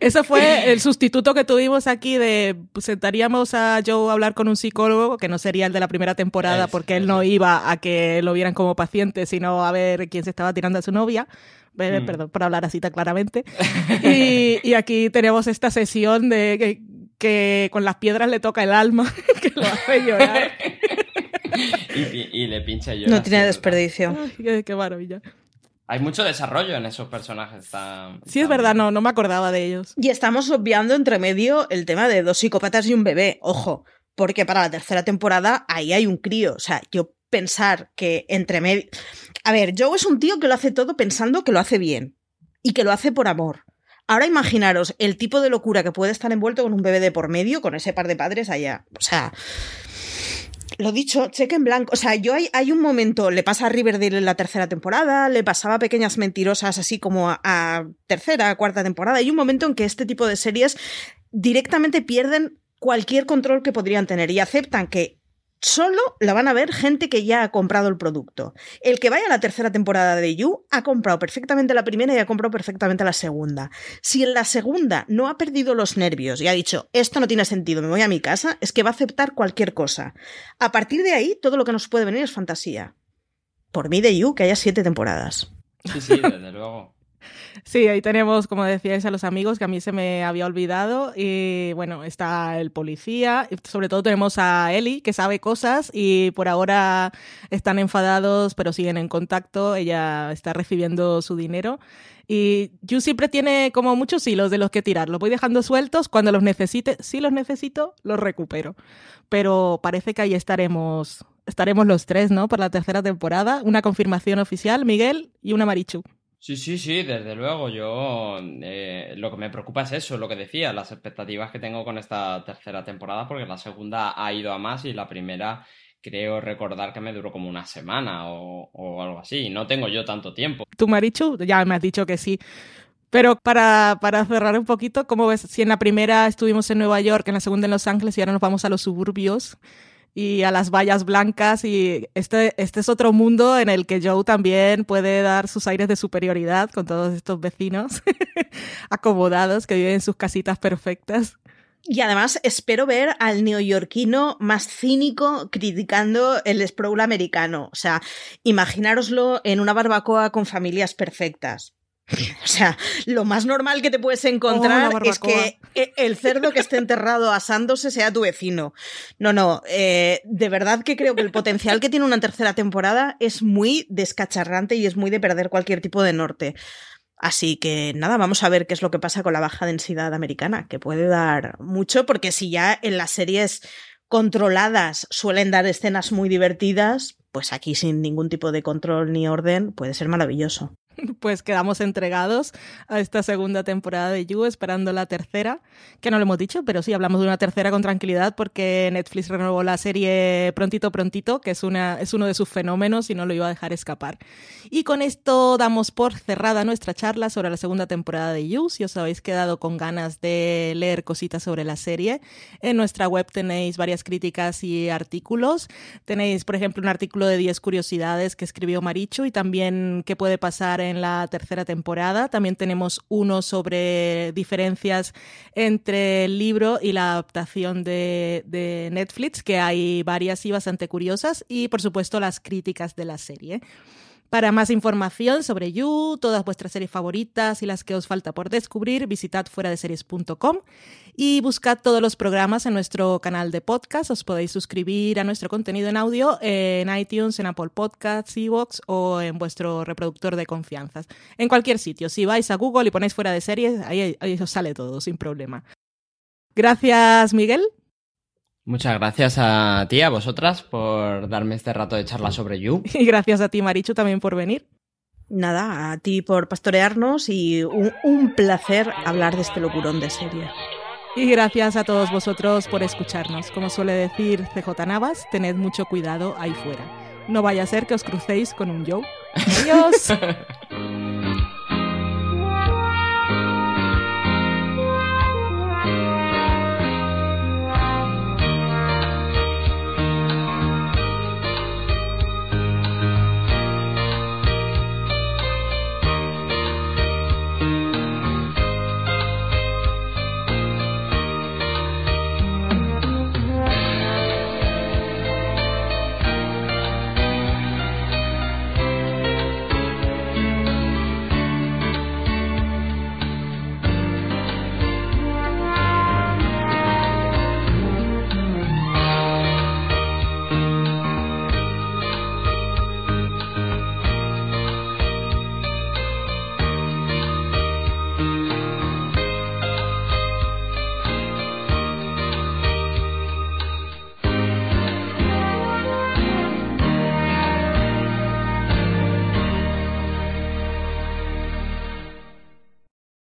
Eso fue *laughs* el sustituto que tuvimos aquí de pues, sentaríamos a Joe a hablar con un psicólogo, que no sería el de la primera temporada, porque él no iba a que lo vieran como paciente, sino a ver quién se estaba tirando a su novia. Mm. Perdón por hablar así tan claramente. *laughs* Y, aquí tenemos esta sesión de que, con las piedras le toca el alma, *laughs* que lo hace llorar. y, le pincha llorar. No tiene desperdicio. qué maravilla. Hay mucho desarrollo en esos personajes. sí, es verdad, no, no me acordaba de ellos. Y estamos obviando entre medio el tema de dos psicópatas y un bebé. Ojo, porque para la tercera temporada ahí hay un crío. O sea, yo pensar que entre medio. A ver, Joe es un tío que lo hace todo pensando que lo hace bien y que lo hace por amor. Ahora imaginaros el tipo de locura que puede estar envuelto con un bebé de por medio, con ese par de padres allá. O sea, lo dicho, cheque en blanco. O sea, yo hay, hay un momento, le pasa a Riverdale en la tercera temporada, le pasaba Pequeñas Mentirosas así como a tercera, cuarta temporada. Hay un momento en que este tipo de series directamente pierden cualquier control que podrían tener y aceptan que solo la van a ver gente que ya ha comprado el producto. El que vaya a la tercera temporada de You ha comprado perfectamente la primera y ha comprado perfectamente la segunda. Si en la segunda no ha perdido los nervios y ha dicho, esto no tiene sentido, me voy a mi casa, es que va a aceptar cualquier cosa. A partir de ahí, todo lo que nos puede venir es fantasía. Por mí de You, que haya siete temporadas. Sí, sí, desde *laughs* luego. Sí, ahí tenemos, como decíais, a los amigos que a mí se me había olvidado. Y bueno, está el policía. Y sobre todo tenemos a Eli, que sabe cosas y por ahora están enfadados, pero siguen en contacto. Ella está recibiendo su dinero. Y Yu siempre tiene como muchos hilos de los que tirar. Los voy dejando sueltos. Cuando los necesite, si los necesito, los recupero. Pero parece que ahí estaremos, estaremos los tres, ¿no? Por la tercera temporada. Una confirmación oficial, Miguel y una Marichu. Sí, sí, sí, desde luego. Yo eh, lo que me preocupa es eso, lo que decía, las expectativas que tengo con esta tercera temporada, porque la segunda ha ido a más y la primera creo recordar que me duró como una semana o, o algo así. No tengo yo tanto tiempo. ¿Tú, Marichu? Ya me has dicho que sí. Pero para, para, cerrar un poquito, ¿cómo ves? Si en la primera estuvimos en Nueva York, en la segunda en Los Ángeles y ahora nos vamos a los suburbios y a las vallas blancas y este, este es otro mundo en el que Joe también puede dar sus aires de superioridad con todos estos vecinos *laughs* acomodados que viven en sus casitas perfectas. Y además espero ver al neoyorquino más cínico criticando el sprawl americano. O sea, imaginároslo en una barbacoa con familias perfectas. *laughs* O sea, lo más normal que te puedes encontrar oh, es que el cerdo que esté enterrado asándose sea tu vecino. No, no, eh, de verdad que creo que el potencial que tiene una tercera temporada es muy descacharrante y es muy de perder cualquier tipo de norte. Así que nada, vamos a ver qué es lo que pasa con la baja densidad americana, que puede dar mucho, porque si ya en las series controladas suelen dar escenas muy divertidas, pues aquí sin ningún tipo de control ni orden puede ser maravilloso. *laughs* pues quedamos entregados a esta segunda temporada de You, esperando la tercera, que no lo hemos dicho, pero sí hablamos de una tercera con tranquilidad porque Netflix renovó la serie prontito, prontito, que es, una, es uno de sus fenómenos y no lo iba a dejar escapar. Y con esto damos por cerrada nuestra charla sobre la segunda temporada de You. Si os habéis quedado con ganas de leer cositas sobre la serie, en nuestra web tenéis varias críticas y artículos. Tenéis, por ejemplo, un artículo de 10 curiosidades que escribió Marichu y también qué puede pasar en la tercera temporada. También tenemos uno sobre diferencias entre el libro y la adaptación de, Netflix, que hay varias y bastante curiosas, y por supuesto las críticas de la serie. Para más información sobre You, todas vuestras series favoritas y las que os falta por descubrir, visitad fuera de series.com y buscad todos los programas en nuestro canal de podcast. Os podéis suscribir a nuestro contenido en audio en iTunes, en Apple Podcasts, Evox o en vuestro reproductor de confianzas. En cualquier sitio. Si vais a Google y ponéis fuera de series, ahí, ahí os sale todo, sin problema. Gracias, Miguel. Muchas gracias a ti, a vosotras, por darme este rato de charla sobre You. *laughs* Y gracias a ti, Marichu, también por venir. Nada, a ti por pastorearnos y un, un placer hablar de este locurón de serie. Y gracias a todos vosotros por escucharnos. Como suele decir CJ Navas, tened mucho cuidado ahí fuera. No vaya a ser que os crucéis con un Joe. *laughs* Adiós. *laughs*